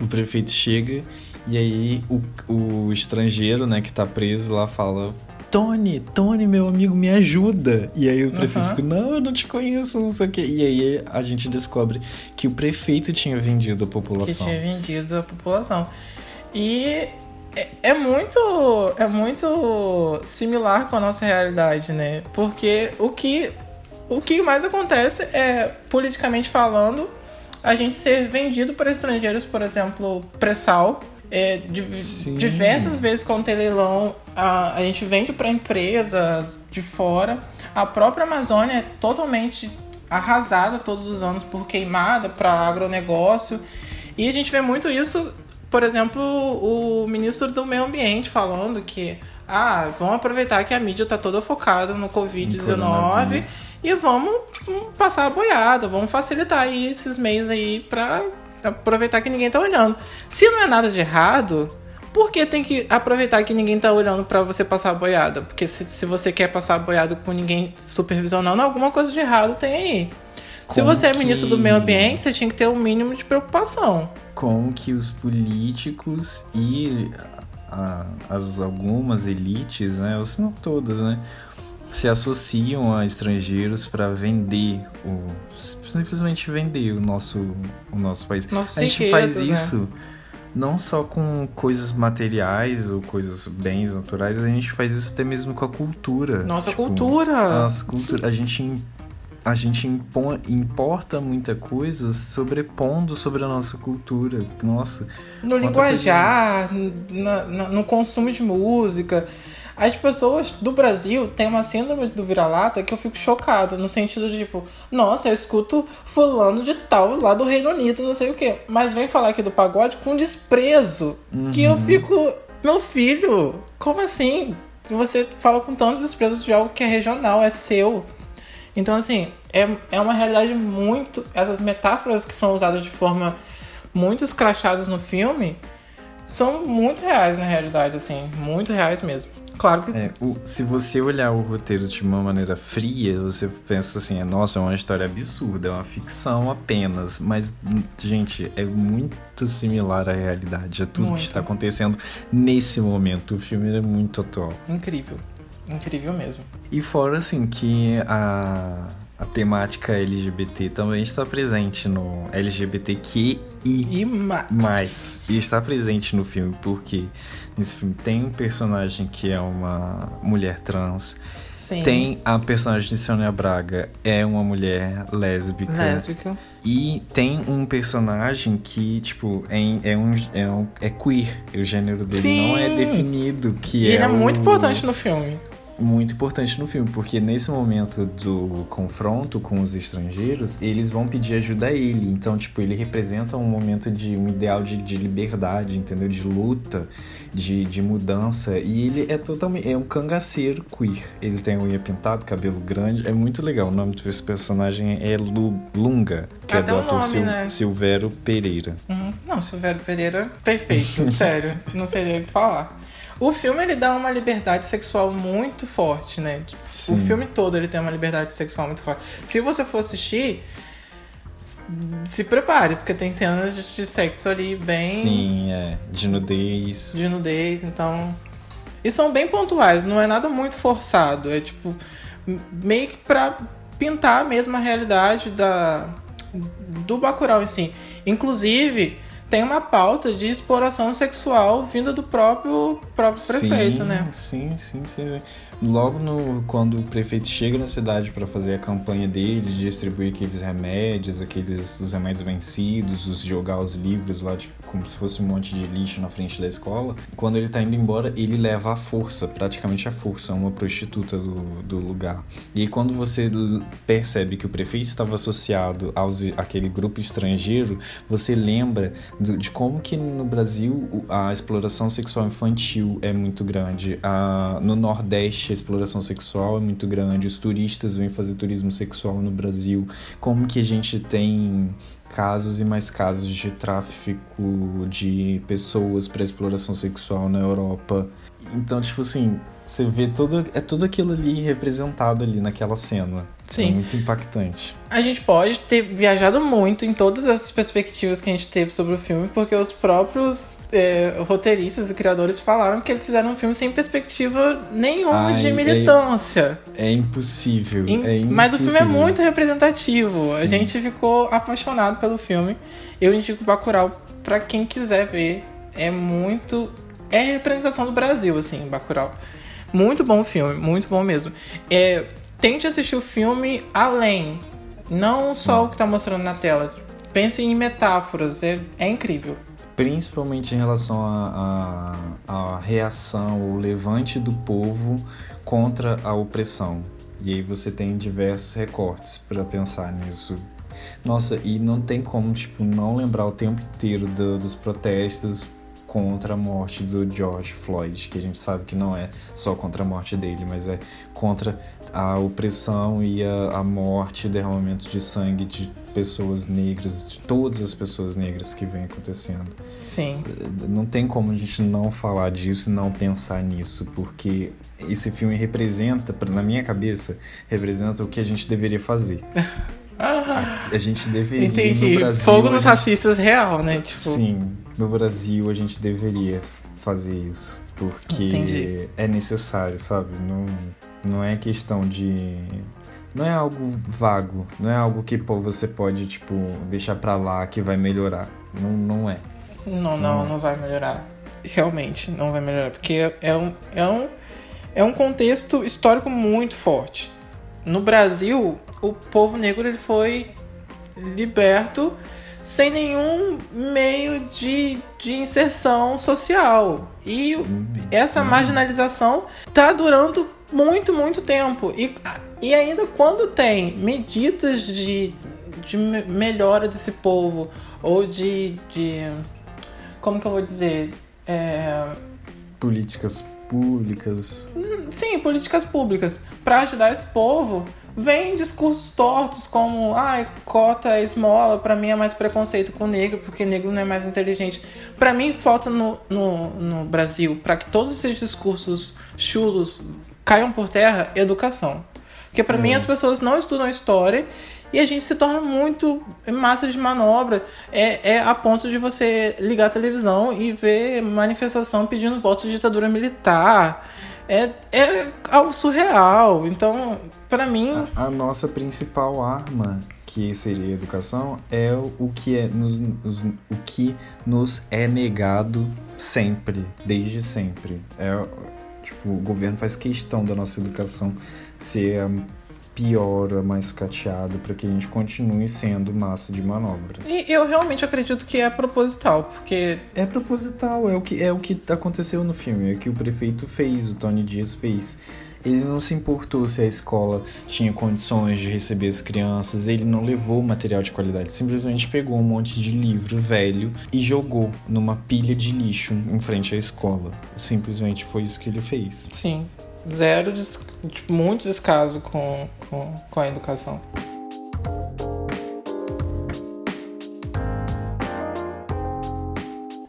O prefeito chega e aí o, o estrangeiro, né, que tá preso lá fala... Tony, Tony, meu amigo, me ajuda. E aí o prefeito Aham. fica, não, eu não te conheço, não sei o quê. E aí a gente descobre que o prefeito tinha vendido a que população. tinha vendido a população. E é, é muito é muito similar com a nossa realidade, né? Porque o que o que mais acontece é politicamente falando, a gente ser vendido para estrangeiros, por exemplo, pré-sal, é, diversas vezes com o leilão, a, a gente vende para empresas de fora. A própria Amazônia é totalmente arrasada todos os anos por queimada para agronegócio. E a gente vê muito isso, por exemplo, o ministro do Meio Ambiente falando que ah, vamos aproveitar que a mídia tá toda focada no Covid-19 coronavírus. e vamos hum, passar a boiada, vamos facilitar aí esses meios aí pra aproveitar que ninguém tá olhando. Se não é nada de errado, por que tem que aproveitar que ninguém tá olhando pra você passar boiada? Porque se, se você quer passar boiada com ninguém supervisionando, alguma coisa de errado tem aí. Se Como você é que- ministro do meio ambiente, você tinha que ter um mínimo de preocupação. como que os políticos e a- as algumas elites, né, ou se não todas, né, se associam a estrangeiros para vender o simplesmente vender o nosso o nosso país. Nossas a gente riquezas, faz né? Não só com coisas materiais ou coisas bens naturais, a gente faz isso até mesmo com a cultura. Nossa Tipo, cultura. a nossa cultura, a gente a gente impõe, importa muita coisa sobrepondo sobre a nossa cultura. Nossa, No linguajar, na- na- no consumo de música. As pessoas do Brasil têm uma síndrome do vira-lata que eu fico chocada, no sentido de tipo, nossa, eu escuto fulano de tal lá do Reino Unido, não sei o quê. Mas vem falar aqui do pagode com desprezo. Que eu fico, meu filho, como assim? Você fala com tanto desprezo de algo que é regional, é seu. Então, assim, é, é uma realidade muito. Essas metáforas que são usadas de forma muito escrachadas no filme são muito reais na realidade, assim. Muito reais mesmo. Claro que. É, o- se você olhar o roteiro de uma maneira fria, você pensa assim, é, nossa, é uma história absurda, é uma ficção apenas. Mas, hum, gente, é muito similar à realidade, a tudo Muito. que está acontecendo nesse momento. O filme é muito atual. Incrível. Incrível mesmo. E fora, assim, que a, A temática LGBT também está presente no LGBTQI E ma- mais e está presente no filme porque nesse filme tem um personagem que é uma mulher trans, Sim. tem a personagem de Sônia Braga é uma mulher lésbica Lésbica. e tem um personagem que tipo é, é um, é um é queer, o gênero dele Sim. não é definido, que E ele é o- muito importante no filme. Muito importante no filme, porque nesse momento do confronto com os estrangeiros, eles vão pedir ajuda a ele. Então, tipo, ele representa um momento de um ideal de, de liberdade, entendeu? De luta, de, de mudança. E ele é totalmente. É um cangaceiro queer. Ele tem unha pintada, cabelo grande. É muito legal. O nome desse personagem é Lu- Lunga, que é do ator nome, Sil- né? Silvério Pereira. Uhum. Não, Silvério Pereira, perfeito, *laughs* sério, não sei nem o que falar. O filme ele dá uma liberdade sexual muito forte, né? Sim. O filme todo ele tem uma liberdade sexual muito forte. Se você for assistir, se prepare, porque tem cenas de- sexo ali bem Sim, é. De nudez. de nudez, então. E são bem pontuais, não é nada muito forçado. É tipo, meio que pra pintar mesmo a realidade da, do Bacurau em si. Inclusive, tem uma pauta de exploração sexual vinda do próprio, próprio prefeito, sim, né? Sim, sim, sim. Logo no, quando o prefeito chega na cidade para fazer a campanha dele, de distribuir aqueles remédios, aqueles os remédios vencidos, os jogar os livros lá de, como se fosse um monte de lixo na frente da escola. Quando ele tá indo embora, ele leva à força, praticamente à força, uma prostituta do, do lugar. E quando você percebe que o prefeito estava associado aos aquele grupo estrangeiro, você lembra do- de como que no Brasil a exploração sexual infantil é muito grande. A- no Nordeste a exploração sexual é muito grande. Os turistas vêm fazer turismo sexual no Brasil. Como que a gente tem casos e mais casos de tráfico de pessoas para exploração sexual na Europa. Então, tipo assim, você vê todo, é tudo aquilo ali representado ali naquela cena. Sim. É muito impactante. A gente pode ter viajado muito em todas as perspectivas que a gente teve sobre o filme, porque os próprios é, roteiristas e criadores falaram que eles fizeram um filme sem perspectiva nenhuma Ai, de é- militância. É impossível. Em- é Mas o filme é impossível. muito representativo. A Sim. gente ficou apaixonado pelo filme. Eu indico Bacurau pra quem quiser ver. É muito. É a representação do Brasil, assim, Bacurau. Muito bom o filme, muito bom mesmo. É, tente assistir o filme além. Não só o que tá mostrando na tela. Pense em metáforas. É, é incrível. Principalmente em relação à à- à reação, o levante do povo contra a opressão. E aí você tem diversos recortes para pensar nisso. Nossa, e não tem como, tipo, não lembrar o tempo inteiro do- dos protestos contra a morte do George Floyd, que a gente sabe que não é só contra a morte dele, mas é contra a opressão e a, a morte, o derramamento de sangue de pessoas negras, de todas as pessoas negras que vem acontecendo. Sim. Não tem como a gente não falar disso e não pensar nisso, porque esse filme representa, na minha cabeça, representa o que a gente deveria fazer. *laughs* A gente deveria Entendi. no Brasil. Fogo a nos gente- racistas real, né? Tipo, Sim, no Brasil a gente deveria fazer isso, porque Entendi. é necessário, sabe? Não, não é questão de. Não é algo vago, não é algo que pô, você pode, tipo, deixar pra lá que vai melhorar. Não, não é. Não, não, não vai melhorar. Realmente, não vai melhorar. Porque é um, é um, é um contexto histórico muito forte. No Brasil, o povo negro ele foi liberto sem nenhum meio de, de inserção social. E essa marginalização tá durando muito, muito tempo. E, e ainda quando tem medidas de, de me- melhora desse povo, ou de, de. Como que eu vou dizer? É, Políticas públicas. sim, políticas públicas para ajudar esse povo. Vem discursos tortos como, ai, cota é esmola, pra mim é mais preconceito com negro, porque negro não é mais inteligente. Pra mim falta no, no, no Brasil, para que todos esses discursos chulos caiam por terra, educação. Porque pra mim as pessoas não estudam história e a gente se torna muito massa de manobra. É, é a ponto de você ligar a televisão e ver manifestação pedindo voto de ditadura militar. É, é algo surreal. Então, pra mim. A, a nossa principal arma, que seria a educação, é o que, é nos, os- o que nos é negado sempre, desde sempre. É, tipo, o governo faz questão da nossa educação ser a pior, a mais cateada, para que a gente continue sendo massa de manobra. E eu realmente acredito que é proposital, porque É proposital, é o que, é o que aconteceu no filme, é o que o prefeito fez, o Tony Dias fez. Ele não se importou se a escola tinha condições de receber as crianças, ele não levou material de qualidade, simplesmente pegou um monte de livro velho e jogou numa pilha de lixo em frente à escola. Simplesmente foi isso que ele fez. Sim, zero, des... tipo, muito descaso com, com, com a educação.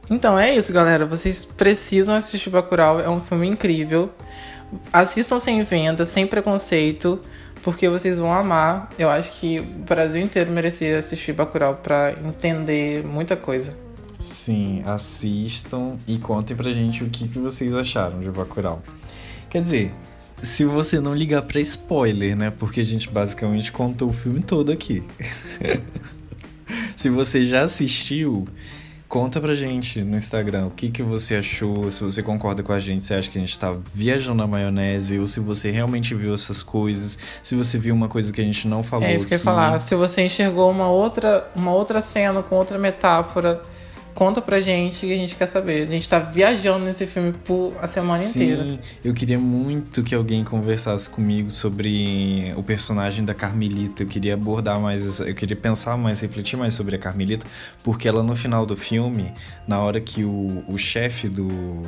Então é isso, galera. Vocês precisam assistir Bacurau. É um filme incrível. Assistam sem venda, sem preconceito, porque vocês vão amar. Eu acho que o Brasil inteiro merecia assistir Bacurau pra entender muita coisa. Sim, assistam e contem pra gente o que, que vocês acharam de Bacurau. Quer dizer, se você não ligar pra spoiler, né? Porque a gente basicamente contou o filme todo aqui. *laughs* se você já assistiu, conta pra gente no Instagram o que, que você achou, se você concorda com a gente, se acha que a gente tá viajando na maionese, ou se você realmente viu essas coisas, se você viu uma coisa que a gente não falou É isso que eu ia aqui. falar. Se você enxergou uma outra, uma outra cena com outra metáfora, conta pra gente que a gente quer saber. A gente tá viajando nesse filme por a semana Sim, inteira. eu queria muito que alguém conversasse comigo sobre o personagem da Carmelita. Eu queria abordar mais, eu queria pensar mais, refletir mais sobre a Carmelita, porque ela no final do filme, na hora que o, o chefe do,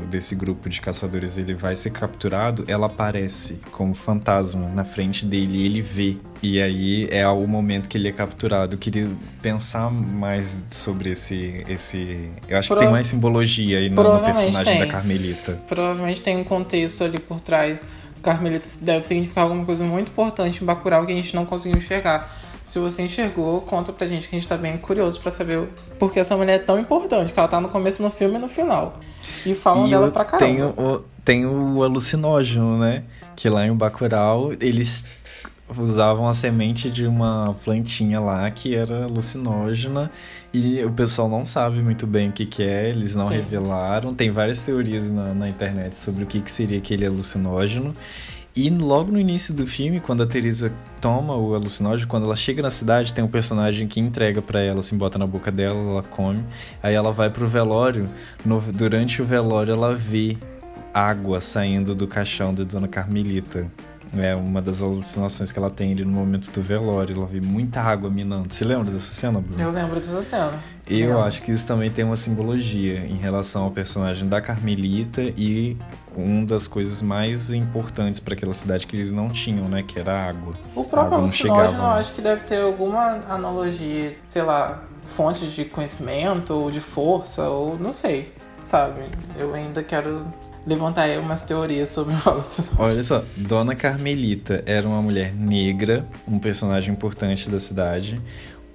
desse grupo de caçadores ele vai ser capturado, ela aparece como fantasma na frente dele e ele vê. E aí é o momento que ele é capturado. Eu queria pensar mais sobre esse. esse... Eu acho que Pro- tem mais simbologia aí no, no personagem da tem. Carmelita. Provavelmente tem um contexto ali por trás. Carmelita deve significar alguma coisa muito importante em Bacurau que a gente não conseguiu enxergar. Se você enxergou, conta pra gente que a gente tá bem curioso pra saber por que essa mulher é tão importante. Que ela tá no começo no filme e no final. E falam E dela pra caramba. tem o, tem o alucinógeno, né? Que lá em Bacurau eles usavam a semente de uma plantinha lá que era alucinógena e o pessoal não sabe muito bem o que, que é, eles não Sim. revelaram. Tem várias teorias na, na internet sobre o que, que seria aquele alucinógeno. E logo no início do filme, quando a Teresa toma o alucinógeno, quando ela chega na cidade, tem um personagem que entrega pra ela, assim, bota na boca dela, ela come. Aí ela vai pro velório. No- durante o velório, ela vê água saindo do caixão da Dona Carmelita. É uma das alucinações que ela tem ali no momento do velório. Ela vê muita água minando. Você lembra dessa cena, Bruno? Eu lembro dessa cena. Eu Lembro. acho que isso também tem uma simbologia em relação ao personagem da Carmelita e uma das coisas mais importantes para aquela cidade que eles não tinham, né? Que era a água. O próprio alucinógeno, eu acho que deve ter alguma analogia, sei lá, fonte de conhecimento, ou de força, ou não sei, sabe? Eu ainda quero levantar umas teorias sobre o alucinógeno. Olha só, Dona Carmelita era uma mulher negra, um personagem importante da cidade.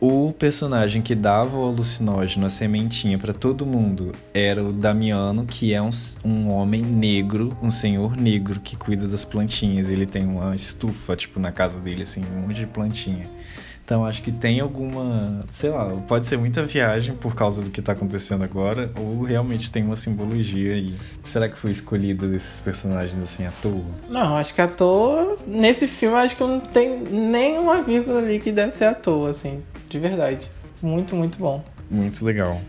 O personagem que dava o alucinógeno, a sementinha pra todo mundo, era o Damiano, que é um, um homem negro, um senhor negro que cuida das plantinhas. Ele tem uma estufa, tipo, na casa dele, assim, um monte de plantinha. Então acho que tem alguma, sei lá, pode ser muita viagem por causa do que tá acontecendo agora, ou realmente tem uma simbologia aí. Será que foi escolhido esses personagens assim à toa? Não, acho que à toa, nesse filme, acho que não tem nenhuma vírgula ali que deve ser à toa, assim, de verdade. Muito, muito bom. Muito legal.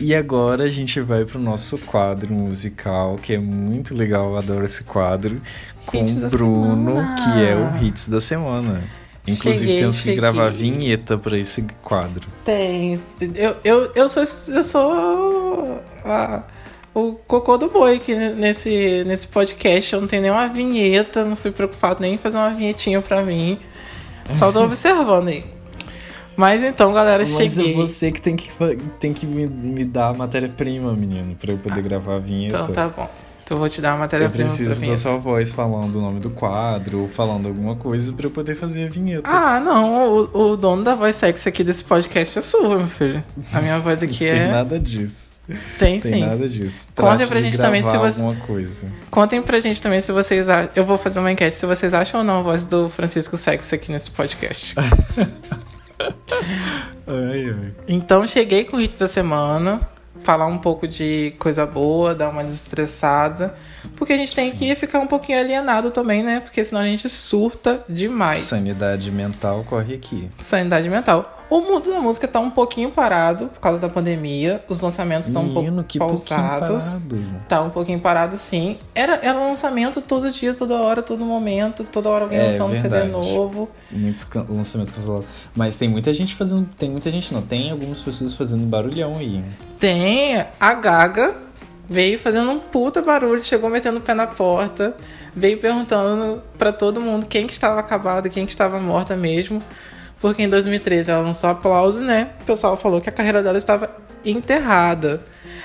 E agora a gente vai pro nosso quadro musical, que é muito legal, eu adoro esse quadro, com o Bruno, semana. que é o Hits da Semana. Inclusive Cheguei, temos que cheguei. gravar vinheta pra esse quadro. Tem. Eu, eu, eu sou, eu sou a- o cocô do boi aqui nesse, nesse podcast. Eu não tenho nenhuma vinheta, não fui preocupado nem em fazer uma vinhetinha pra mim. Só tô *laughs* observando aí. Mas então, galera, Mas cheguei. é você que tem que, tem que me, me dar a matéria-prima, menino, pra eu poder gravar a vinheta. Então tá bom. Então eu vou te dar uma Eu matéria-prima pra preciso da sua voz falando o nome do quadro, ou falando alguma coisa pra eu poder fazer a vinheta. Ah, não. O, o dono da voz sexy aqui desse podcast é sua, meu filho. A minha voz Não aqui *laughs* tem é. nada disso. Tem, Tem sim. nada disso. Contem pra gente também se você- alguma coisa. Contem pra gente também se vocês acham. Eu vou fazer uma enquete se vocês acham ou não a voz do Francisco Sexo aqui nesse podcast. *laughs* Ai, ai. Então cheguei com o hits da semana, falar um pouco de coisa boa, dar uma desestressada, porque a gente tem que ficar um pouquinho alienado também, né? Porque senão a gente surta demais. Sanidade mental corre aqui. Sanidade mental. O mundo da música tá um pouquinho parado por causa da pandemia, os lançamentos estão um pouco pausados. parado. Tá um pouquinho parado, sim. Era, era lançamento todo dia, toda hora, todo momento, toda hora alguém É, lançando um CD novo. Muitos can- lançamentos cancelados. Mas tem muita gente fazendo. Tem muita gente não. Tem algumas pessoas fazendo barulhão aí. Tem a Gaga, veio fazendo um puta barulho, chegou metendo o pé na porta, veio perguntando pra todo mundo quem que estava acabada, quem que estava morta mesmo. Porque em 2013 ela lançou aplauso, né? O pessoal falou que a carreira dela estava enterrada.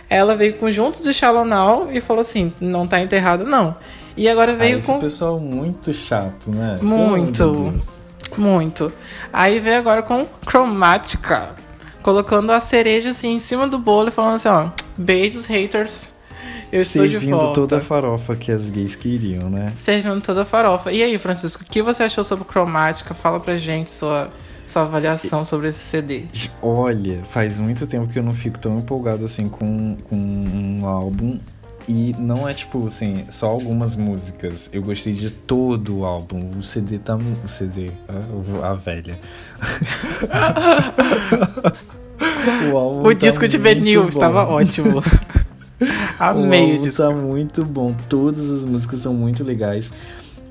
Ela veio com Juntos de Shallow Now e falou assim: não tá enterrada, não. E agora Ah, veio esse com. pessoal muito chato, né? Muito. Muito. Aí veio agora com Chromatica. Colocando a cereja assim em cima do bolo e falando assim, ó. Beijos, haters. Eu estou de Servindo volta. toda a farofa que as gays queriam, né? Servindo toda a farofa. E aí, Francisco, o que você achou sobre Chromatica? Fala pra gente sua, sua avaliação sobre esse CD. Olha, faz muito tempo que eu não fico tão empolgado assim com, com um álbum. E não é tipo assim, só algumas músicas. Eu gostei de todo o álbum. O CD tá. O CD. vou- A velha. *laughs* *laughs* o álbum O tá disco de muito vinil estava ótimo. *laughs* O *laughs* Amei o disco. tá muito bom. Todas as músicas estão muito legais.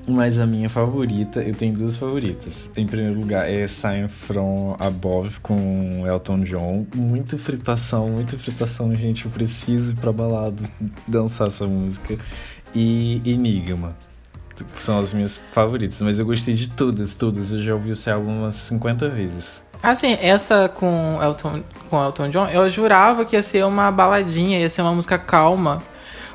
Mas a minha favorita, eu tenho duas favoritas. Em primeiro lugar é Sign From Above com Elton John. Muito fritação, muito fritação, gente. Eu preciso ir pra balada dançar essa música. E Enigma. São as minhas favoritas. Mas eu gostei de todas, todas. Eu já ouvi esse álbum umas 50 vezes. Assim, essa com Elton, com Elton John, eu jurava que ia ser uma baladinha, ia ser uma música calma.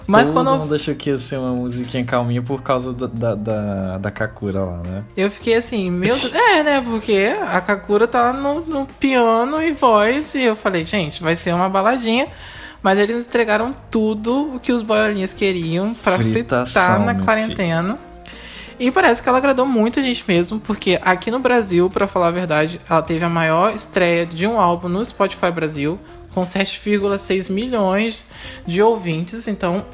Mas Todo quando mundo achou que ia ser uma musiquinha calminha por causa da, da, da, da Kakura lá, né? Eu fiquei assim, meu Deus. É, né? Porque a Kakura tá no, no piano e voz. E eu falei, gente, vai ser uma baladinha. Mas eles entregaram tudo o que os boiolinhas queriam pra Fritação, fritar na quarentena. E parece que ela agradou muito a gente mesmo, porque aqui no Brasil, pra falar a verdade, ela teve a maior estreia de um álbum no Spotify Brasil, com 7,6 milhões de ouvintes. Então,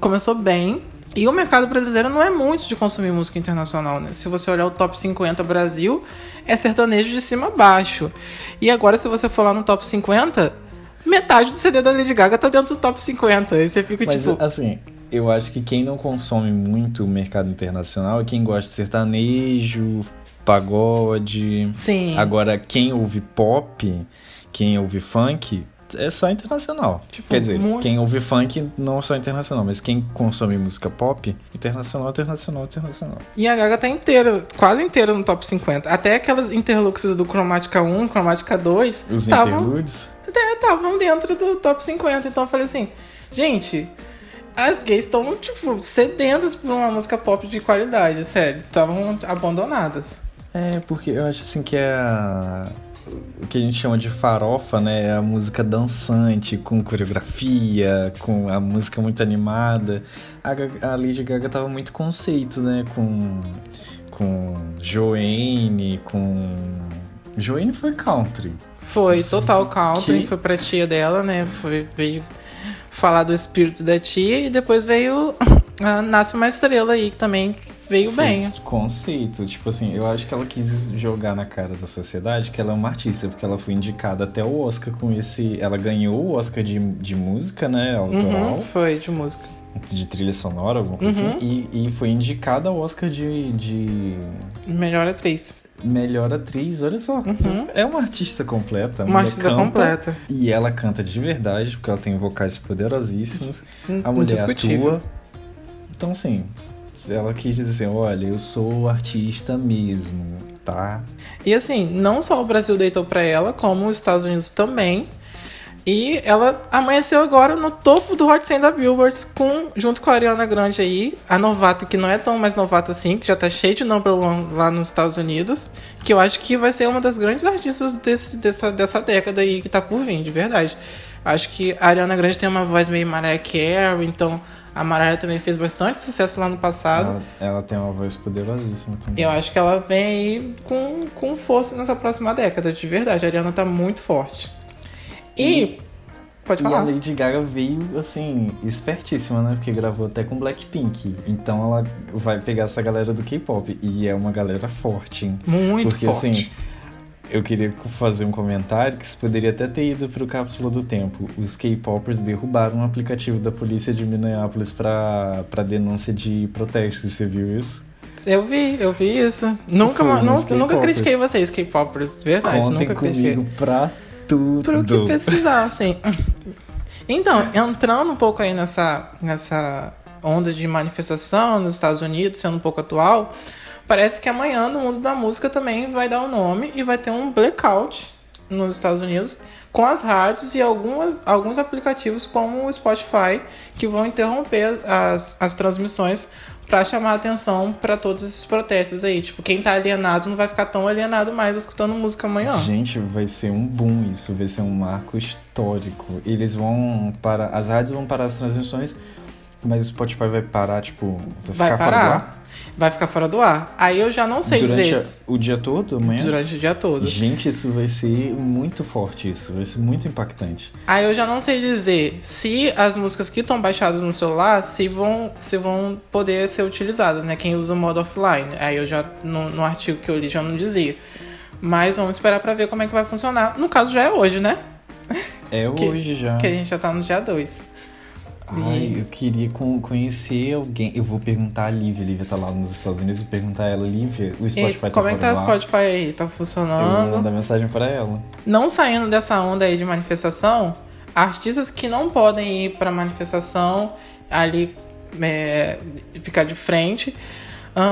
começou bem. E o mercado brasileiro não é muito de consumir música internacional, né? Se você olhar o top 50 Brasil, é sertanejo de cima a baixo. E agora, se você for lá no top 50, metade do CD da Lady Gaga tá dentro do top 50. Aí você fica Mas tipo. assim, eu acho que quem não consome muito o mercado internacional é quem gosta de sertanejo, pagode. Sim. Agora, quem ouve pop, quem ouve funk, é só internacional. Tipo, Quer dizer, muito- quem ouve funk não é só internacional, mas quem consome música pop, internacional, internacional, internacional. E a Gaga tá inteira, quase inteira no top 50. Até aquelas interluxes do Chromatica 1, Chromatica 2, Os estavam interludes. estavam dentro do top 50. Então eu falei assim, gente, as gays estão, tipo, sedentas por uma música pop de qualidade, sério. Estavam abandonadas. É, porque eu acho assim que é a- o que a gente chama de farofa, né? É a música dançante, com coreografia, com a música muito animada. A, a Lady Gaga tava muito conceito, né? Com, com Joanne, com. Joanne foi country. Foi total country, Que- foi pra tia dela, né? Foi, veio falar do espírito da tia e depois veio a *laughs* Nasce uma Estrela aí, que também veio bem. Fez conceito. Tipo assim, eu acho que ela quis jogar na cara da sociedade que ela é uma artista, porque ela foi indicada até o Oscar com esse. Ela ganhou o Oscar de, de música, né? Autoral. Uhum, foi de música. De trilha sonora, alguma coisa Uhum. assim, e, e foi indicada ao Oscar de, de Melhor atriz. melhor atriz. Olha só, é uma artista completa. Uhum. Uma artista completa. E ela canta de verdade, porque ela tem vocais poderosíssimos. A mulher atua. Então, assim, ela quis dizer assim: olha, eu sou artista mesmo, tá? E assim, não só o Brasil deitou pra ela, como os Estados Unidos também. E ela amanheceu agora no topo do Hot 100 da Billboard, com, junto com a Ariana Grande aí, a novata que não é tão mais novata assim, que já tá cheio de number one lá nos Estados Unidos, que eu acho que vai ser uma das grandes artistas desse, dessa, dessa década aí que tá por vir, de verdade. Acho que a Ariana Grande tem uma voz meio Mariah Carey, então a Mariah também fez bastante sucesso lá no passado. Ela, ela tem uma voz poderosíssima também. Eu acho que ela vem aí com, com força nessa próxima década, de verdade. A Ariana tá muito forte. E. pode E a falar. Lady Gaga veio, assim, espertíssima, né? Porque gravou até com Blackpink. Então ela vai pegar essa galera do K-pop. E é uma galera forte, hein? Muito Porque, forte. assim, eu queria fazer um comentário que isso poderia até ter ido pro Cápsula do Tempo. Os K-popers derrubaram um aplicativo da polícia de Minneapolis pra, pra denúncia de protestos. Você viu isso? Eu vi, eu vi isso. Nunca, nunca, critiquei vocês, K-popers. Verdade, Contem nunca critiquei. comigo pra tudo. Pro que precisar, assim. Então, entrando um pouco aí nessa, nessa onda de manifestação nos Estados Unidos, sendo um pouco atual, parece que amanhã no mundo da música também vai dar o nome e vai ter um blackout nos Estados Unidos com as rádios e algumas, alguns aplicativos como o Spotify que vão interromper as, as, as transmissões para chamar atenção para todos esses protestos aí. Tipo, quem tá alienado não vai ficar tão alienado mais escutando música amanhã. Gente, vai ser um boom isso, vai ser um marco histórico. Eles vão parar, as rádios vão parar as transmissões, mas o Spotify vai parar, tipo, vai, Vai ficar fora do ar? parar. Vai ficar fora do ar. Aí eu já não sei Durante dizer. a- o dia todo, amanhã? Durante o dia todo. Gente, isso vai ser muito forte, isso vai ser muito impactante. Aí eu já não sei dizer se as músicas que estão baixadas no celular se vão, se vão poder ser utilizadas, né? Quem usa o modo offline. Aí eu já, no, no artigo que eu li, já não dizia. Mas vamos esperar pra ver como é que vai funcionar. No caso, já é hoje, né? É *laughs* Que- hoje já. Que a gente já tá no dia 2. Ai, eu queria con- conhecer alguém. Eu vou perguntar a Lívia. A Lívia tá lá nos Estados Unidos. Vou perguntar a ela, Lívia, o Spotify tá como é que tá o? Spotify aí? Tá Eu vou funcionando? mandar mensagem pra ela. não saindo dessa onda aí de manifestação, artistas que não podem ir pra manifestação ali é, ficar de frente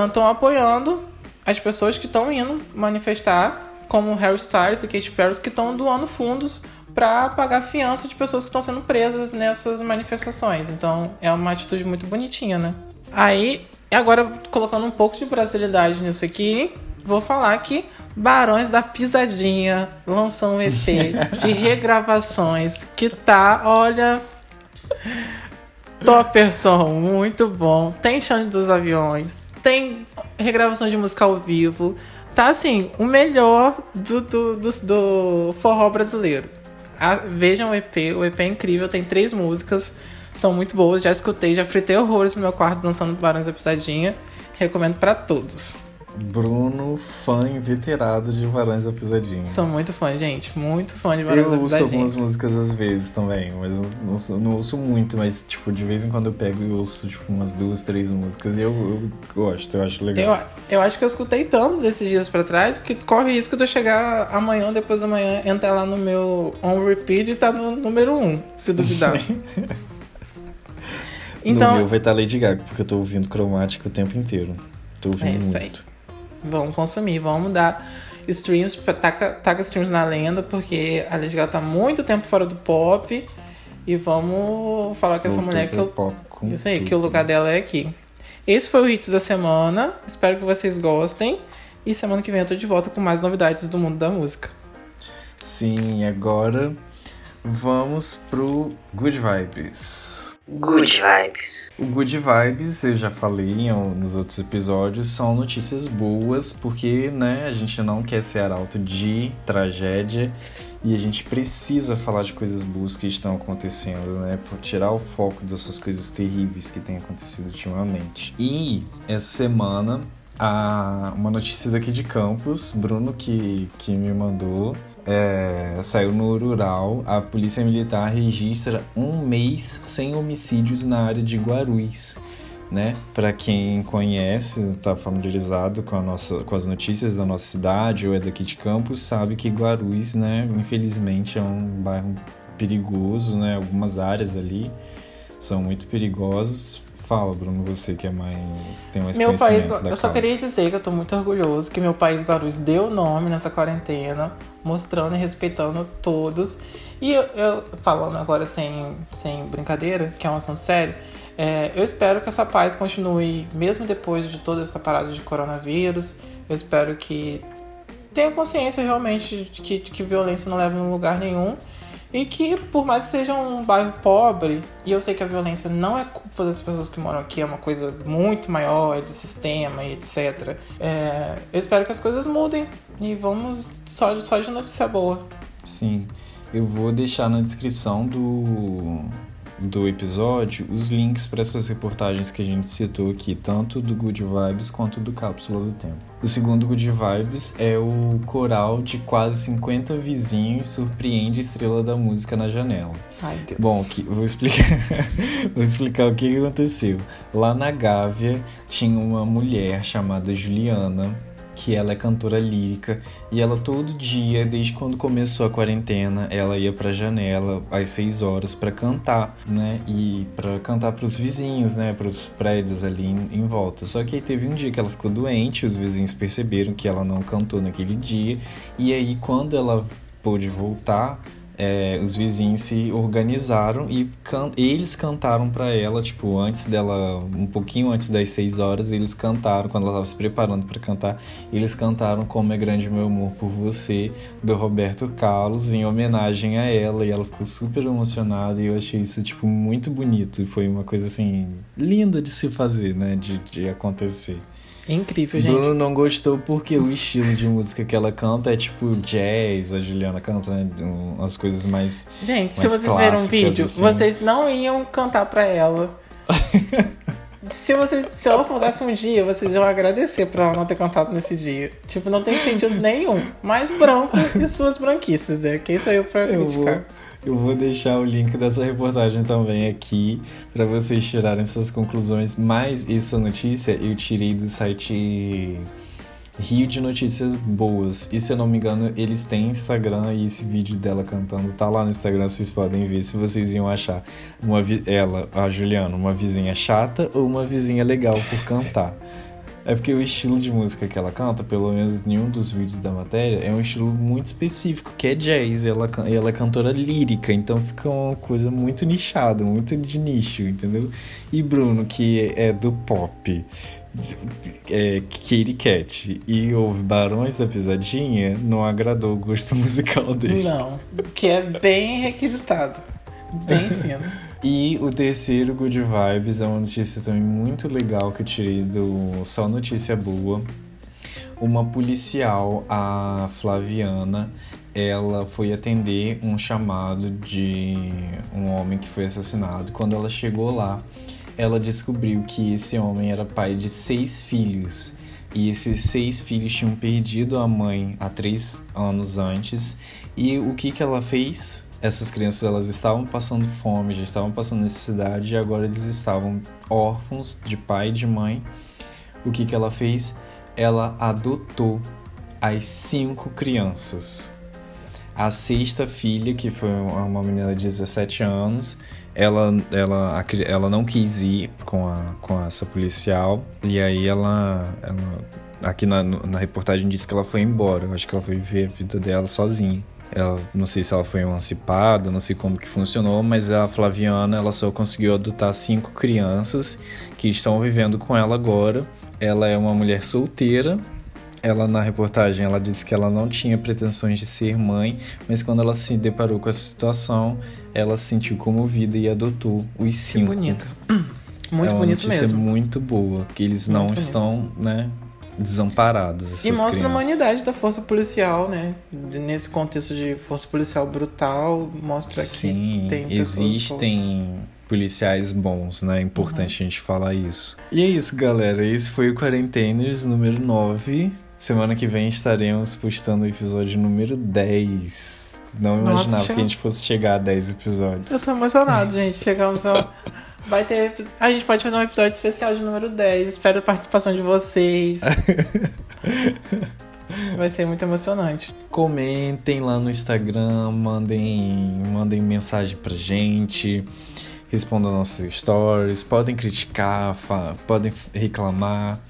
estão apoiando as pessoas que estão indo manifestar, como Harry Styles e Katy Perry, que estão doando fundos para pagar fiança de pessoas que estão sendo presas nessas manifestações. Então é uma atitude muito bonitinha, né? Aí, agora colocando um pouco de brasilidade nisso aqui, vou falar que Barões da Pisadinha lançou um EP *laughs* de regravações que tá, olha, Topper som, muito bom. Tem Chão dos Aviões, tem regravação de música ao vivo. Tá assim, o melhor do, do, do, do forró brasileiro. Ah, vejam o EP, o EP é incrível, tem três músicas, são muito boas. Já escutei, já fritei horrores no meu quarto dançando Barões da Pisadinha. Recomendo pra todos. Bruno, fã inveterado de Varões da Pisadinha. Sou muito fã, gente. Muito fã de Barões Eu da ouço Pisadinha. algumas músicas às vezes também, mas eu não, ouço- não ouço muito, mas tipo, de vez em quando eu pego e ouço tipo umas duas, três músicas e eu, eu gosto, eu acho legal. Eu, eu acho que eu escutei tanto desses dias pra trás que corre risco de eu chegar amanhã, depois da manhã, entrar lá no meu on repeat e tá no número 1, um, se duvidar. *laughs* no então, meu vai estar Lady Gaga, porque eu tô ouvindo cromática o tempo inteiro. Tô ouvindo É isso aí. Vamos consumir, vamos dar streams, taca, taca streams na lenda, porque a Lady Gaga tá muito tempo fora do pop. E vamos falar com essa Voltou mulher que eu, pop Isso aí, tudo. que o lugar dela é aqui. Esse foi o Hits da semana. Espero que vocês gostem. E semana que vem eu tô de volta com mais novidades do mundo da música. Sim, agora vamos pro Good Vibes. Good vibes. O Good Vibes, eu já falei nos outros episódios, são notícias boas, porque né, a gente não quer ser arauto de tragédia e a gente precisa falar de coisas boas que estão acontecendo, né? Por tirar o foco dessas coisas terríveis que têm acontecido ultimamente. E essa semana, a, uma notícia daqui de Campos, Bruno que, que me mandou, é, saiu no Rural, a Polícia Militar registra um mês sem homicídios na área de Guarulhos. Né? Para quem conhece, está familiarizado com, a nossa, com as notícias da nossa cidade ou é daqui de Campos, sabe que Guarulhos, né, infelizmente, é um bairro perigoso, né? Algumas áreas ali são muito perigosas. Fala, Bruno, você que é mais tem mais Meu país, da eu só causa. queria dizer que eu tô muito orgulhoso que meu país Guarulhos deu nome nessa quarentena, mostrando e respeitando todos. E eu, eu- falando agora sem, sem brincadeira, que é um assunto sério, é, eu espero que essa paz continue mesmo depois de toda essa parada de coronavírus. Eu espero que tenha consciência realmente de que, de que violência não leva a lugar nenhum E que, por mais que seja um bairro pobre, e eu sei que a violência não é culpa das pessoas que moram aqui, é uma coisa muito maior, é de sistema e etc. É, eu espero que as coisas mudem e vamos só, só de notícia boa. Sim, eu vou deixar na descrição do, do episódio os links para essas reportagens que a gente citou aqui, tanto do Good Vibes quanto do Cápsula do Tempo. O segundo Good Vibes é o coral de quase 50 vizinhos surpreende a estrela da música na janela. Ai, Deus. Bom, que, vou explicar *laughs* vou explicar o que que aconteceu. Lá na Gávea tinha uma mulher chamada Juliana que ela é cantora lírica e ela todo dia, desde quando começou a quarentena, ela ia pra janela às 6 horas para cantar, né? E para cantar para os vizinhos, né? Para os prédios ali em, em, volta. Só que aí teve um dia que ela ficou doente, os vizinhos perceberam que ela não cantou naquele dia e aí quando ela pôde voltar, é, os vizinhos se organizaram e can eles cantaram para ela, tipo, antes dela, um pouquinho antes das 6 horas, eles cantaram, quando ela estava se preparando para cantar, eles cantaram Como é Grande Meu Amor por Você, do Roberto Carlos, em homenagem a ela, e ela ficou super emocionada e eu achei isso, tipo, muito bonito. Foi uma coisa, assim, linda de se fazer, né, de, de acontecer. Incrível, gente. Bruno não gostou porque o estilo de música que ela canta é tipo jazz, a Juliana canta né, umas coisas mais. Gente, mais se vocês viram um vídeo, assim. vocês não iam cantar pra ela. *laughs* se, vocês, se ela voltasse um dia, vocês iam agradecer por ela não ter cantado nesse dia. Tipo, não tem sentido nenhum. Mais branco e suas branquices, né? Quem eu pra Eu criticar? vou, eu vou deixar o link dessa reportagem também aqui para vocês tirarem suas conclusões. Mas essa notícia eu tirei do site Rio de Notícias Boas. E se eu não me engano, eles têm Instagram e esse vídeo dela cantando tá lá no Instagram, vocês podem ver se vocês iam achar uma ela, a Juliana, uma vizinha chata ou uma vizinha legal por cantar. É porque o estilo de música que ela canta, pelo menos em um dos vídeos da matéria, é um estilo muito específico, que é jazz. Ela, can- ela é cantora lírica, então fica uma coisa muito nichada, muito de nicho, entendeu? E Bruno, que é do pop, é Katy Cat, e ouve Barões da Pisadinha, não agradou o gosto *laughs* musical dele. Não. Que é bem requisitado. Bem fino. E o terceiro Good Vibes é uma notícia também muito legal que eu tirei do Só Notícia Boa. Uma policial, a Flaviana, ela foi atender um chamado de um homem que foi assassinado. Quando ela chegou lá, ela descobriu que esse homem era pai de seis filhos. E esses seis filhos tinham perdido a mãe há três anos antes. E o que, que ela fez? Essas crianças elas estavam passando fome, já estavam passando necessidade e agora eles estavam órfãos de pai e de mãe. O que, que ela fez? Ela adotou as cinco crianças. A sexta filha, que foi uma menina de 17 anos, ela, ela, ela não quis ir com, a, com essa policial. E aí ela. ela aqui na, na reportagem disse que ela foi embora. Eu acho que ela foi viver a vida dela sozinha. Ela, não sei se ela foi emancipada, não sei como que funcionou, mas a Flaviana ela só conseguiu adotar cinco crianças que estão vivendo com ela agora. Ela é uma mulher solteira ela na reportagem ela disse que ela não tinha pretensões de ser mãe, mas quando ela se deparou com essa situação, ela se sentiu comovida e adotou os Que cinco. bonito. *clears throat* Muito é uma bonito notícia mesmo. muito boa, que eles Muito não bonito. estão, né, desamparados. Essas E mostra a crianças. humanidade da força policial, né? Nesse contexto de força policial brutal, mostra Sim, que tem existem policiais bons, né? É importante Uhum. a gente falar isso. E é isso, galera. Esse foi o Quarenteners número 9. Semana que vem estaremos postando o episódio número 10. Não Nossa, imaginava chega- que a gente fosse chegar a 10 episódios. Eu tô emocionado, gente. Chegamos ao. *laughs* Vai ter. A gente pode fazer um episódio especial de número 10. Espero a participação de vocês. *laughs* Vai ser muito emocionante. Comentem lá no Instagram, mandem, mandem mensagem pra gente, respondam nossos stories, podem criticar, podem reclamar.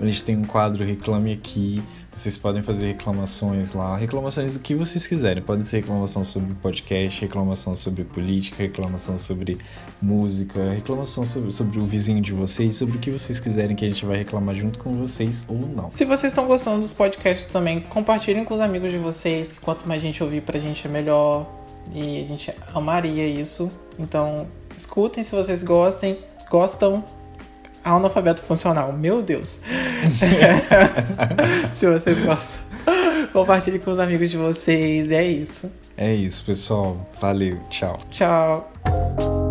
A gente tem um quadro Reclame Aqui. Vocês podem fazer reclamações lá, reclamações do que vocês quiserem. Pode ser reclamação sobre podcast, reclamação sobre política, reclamação sobre música, reclamação sobre, sobre o vizinho de vocês, sobre o que vocês quiserem que a gente vai reclamar junto com vocês ou não. Se vocês estão gostando dos podcasts também, compartilhem com os amigos de vocês. Que quanto mais gente ouvir pra gente é melhor. E a gente amaria isso. Então, escutem se vocês gostem, gostam. Analfabeto funcional, meu Deus. *laughs* se vocês gostam, compartilhe com os amigos de vocês. É isso. É isso, pessoal. Valeu. Tchau. Tchau.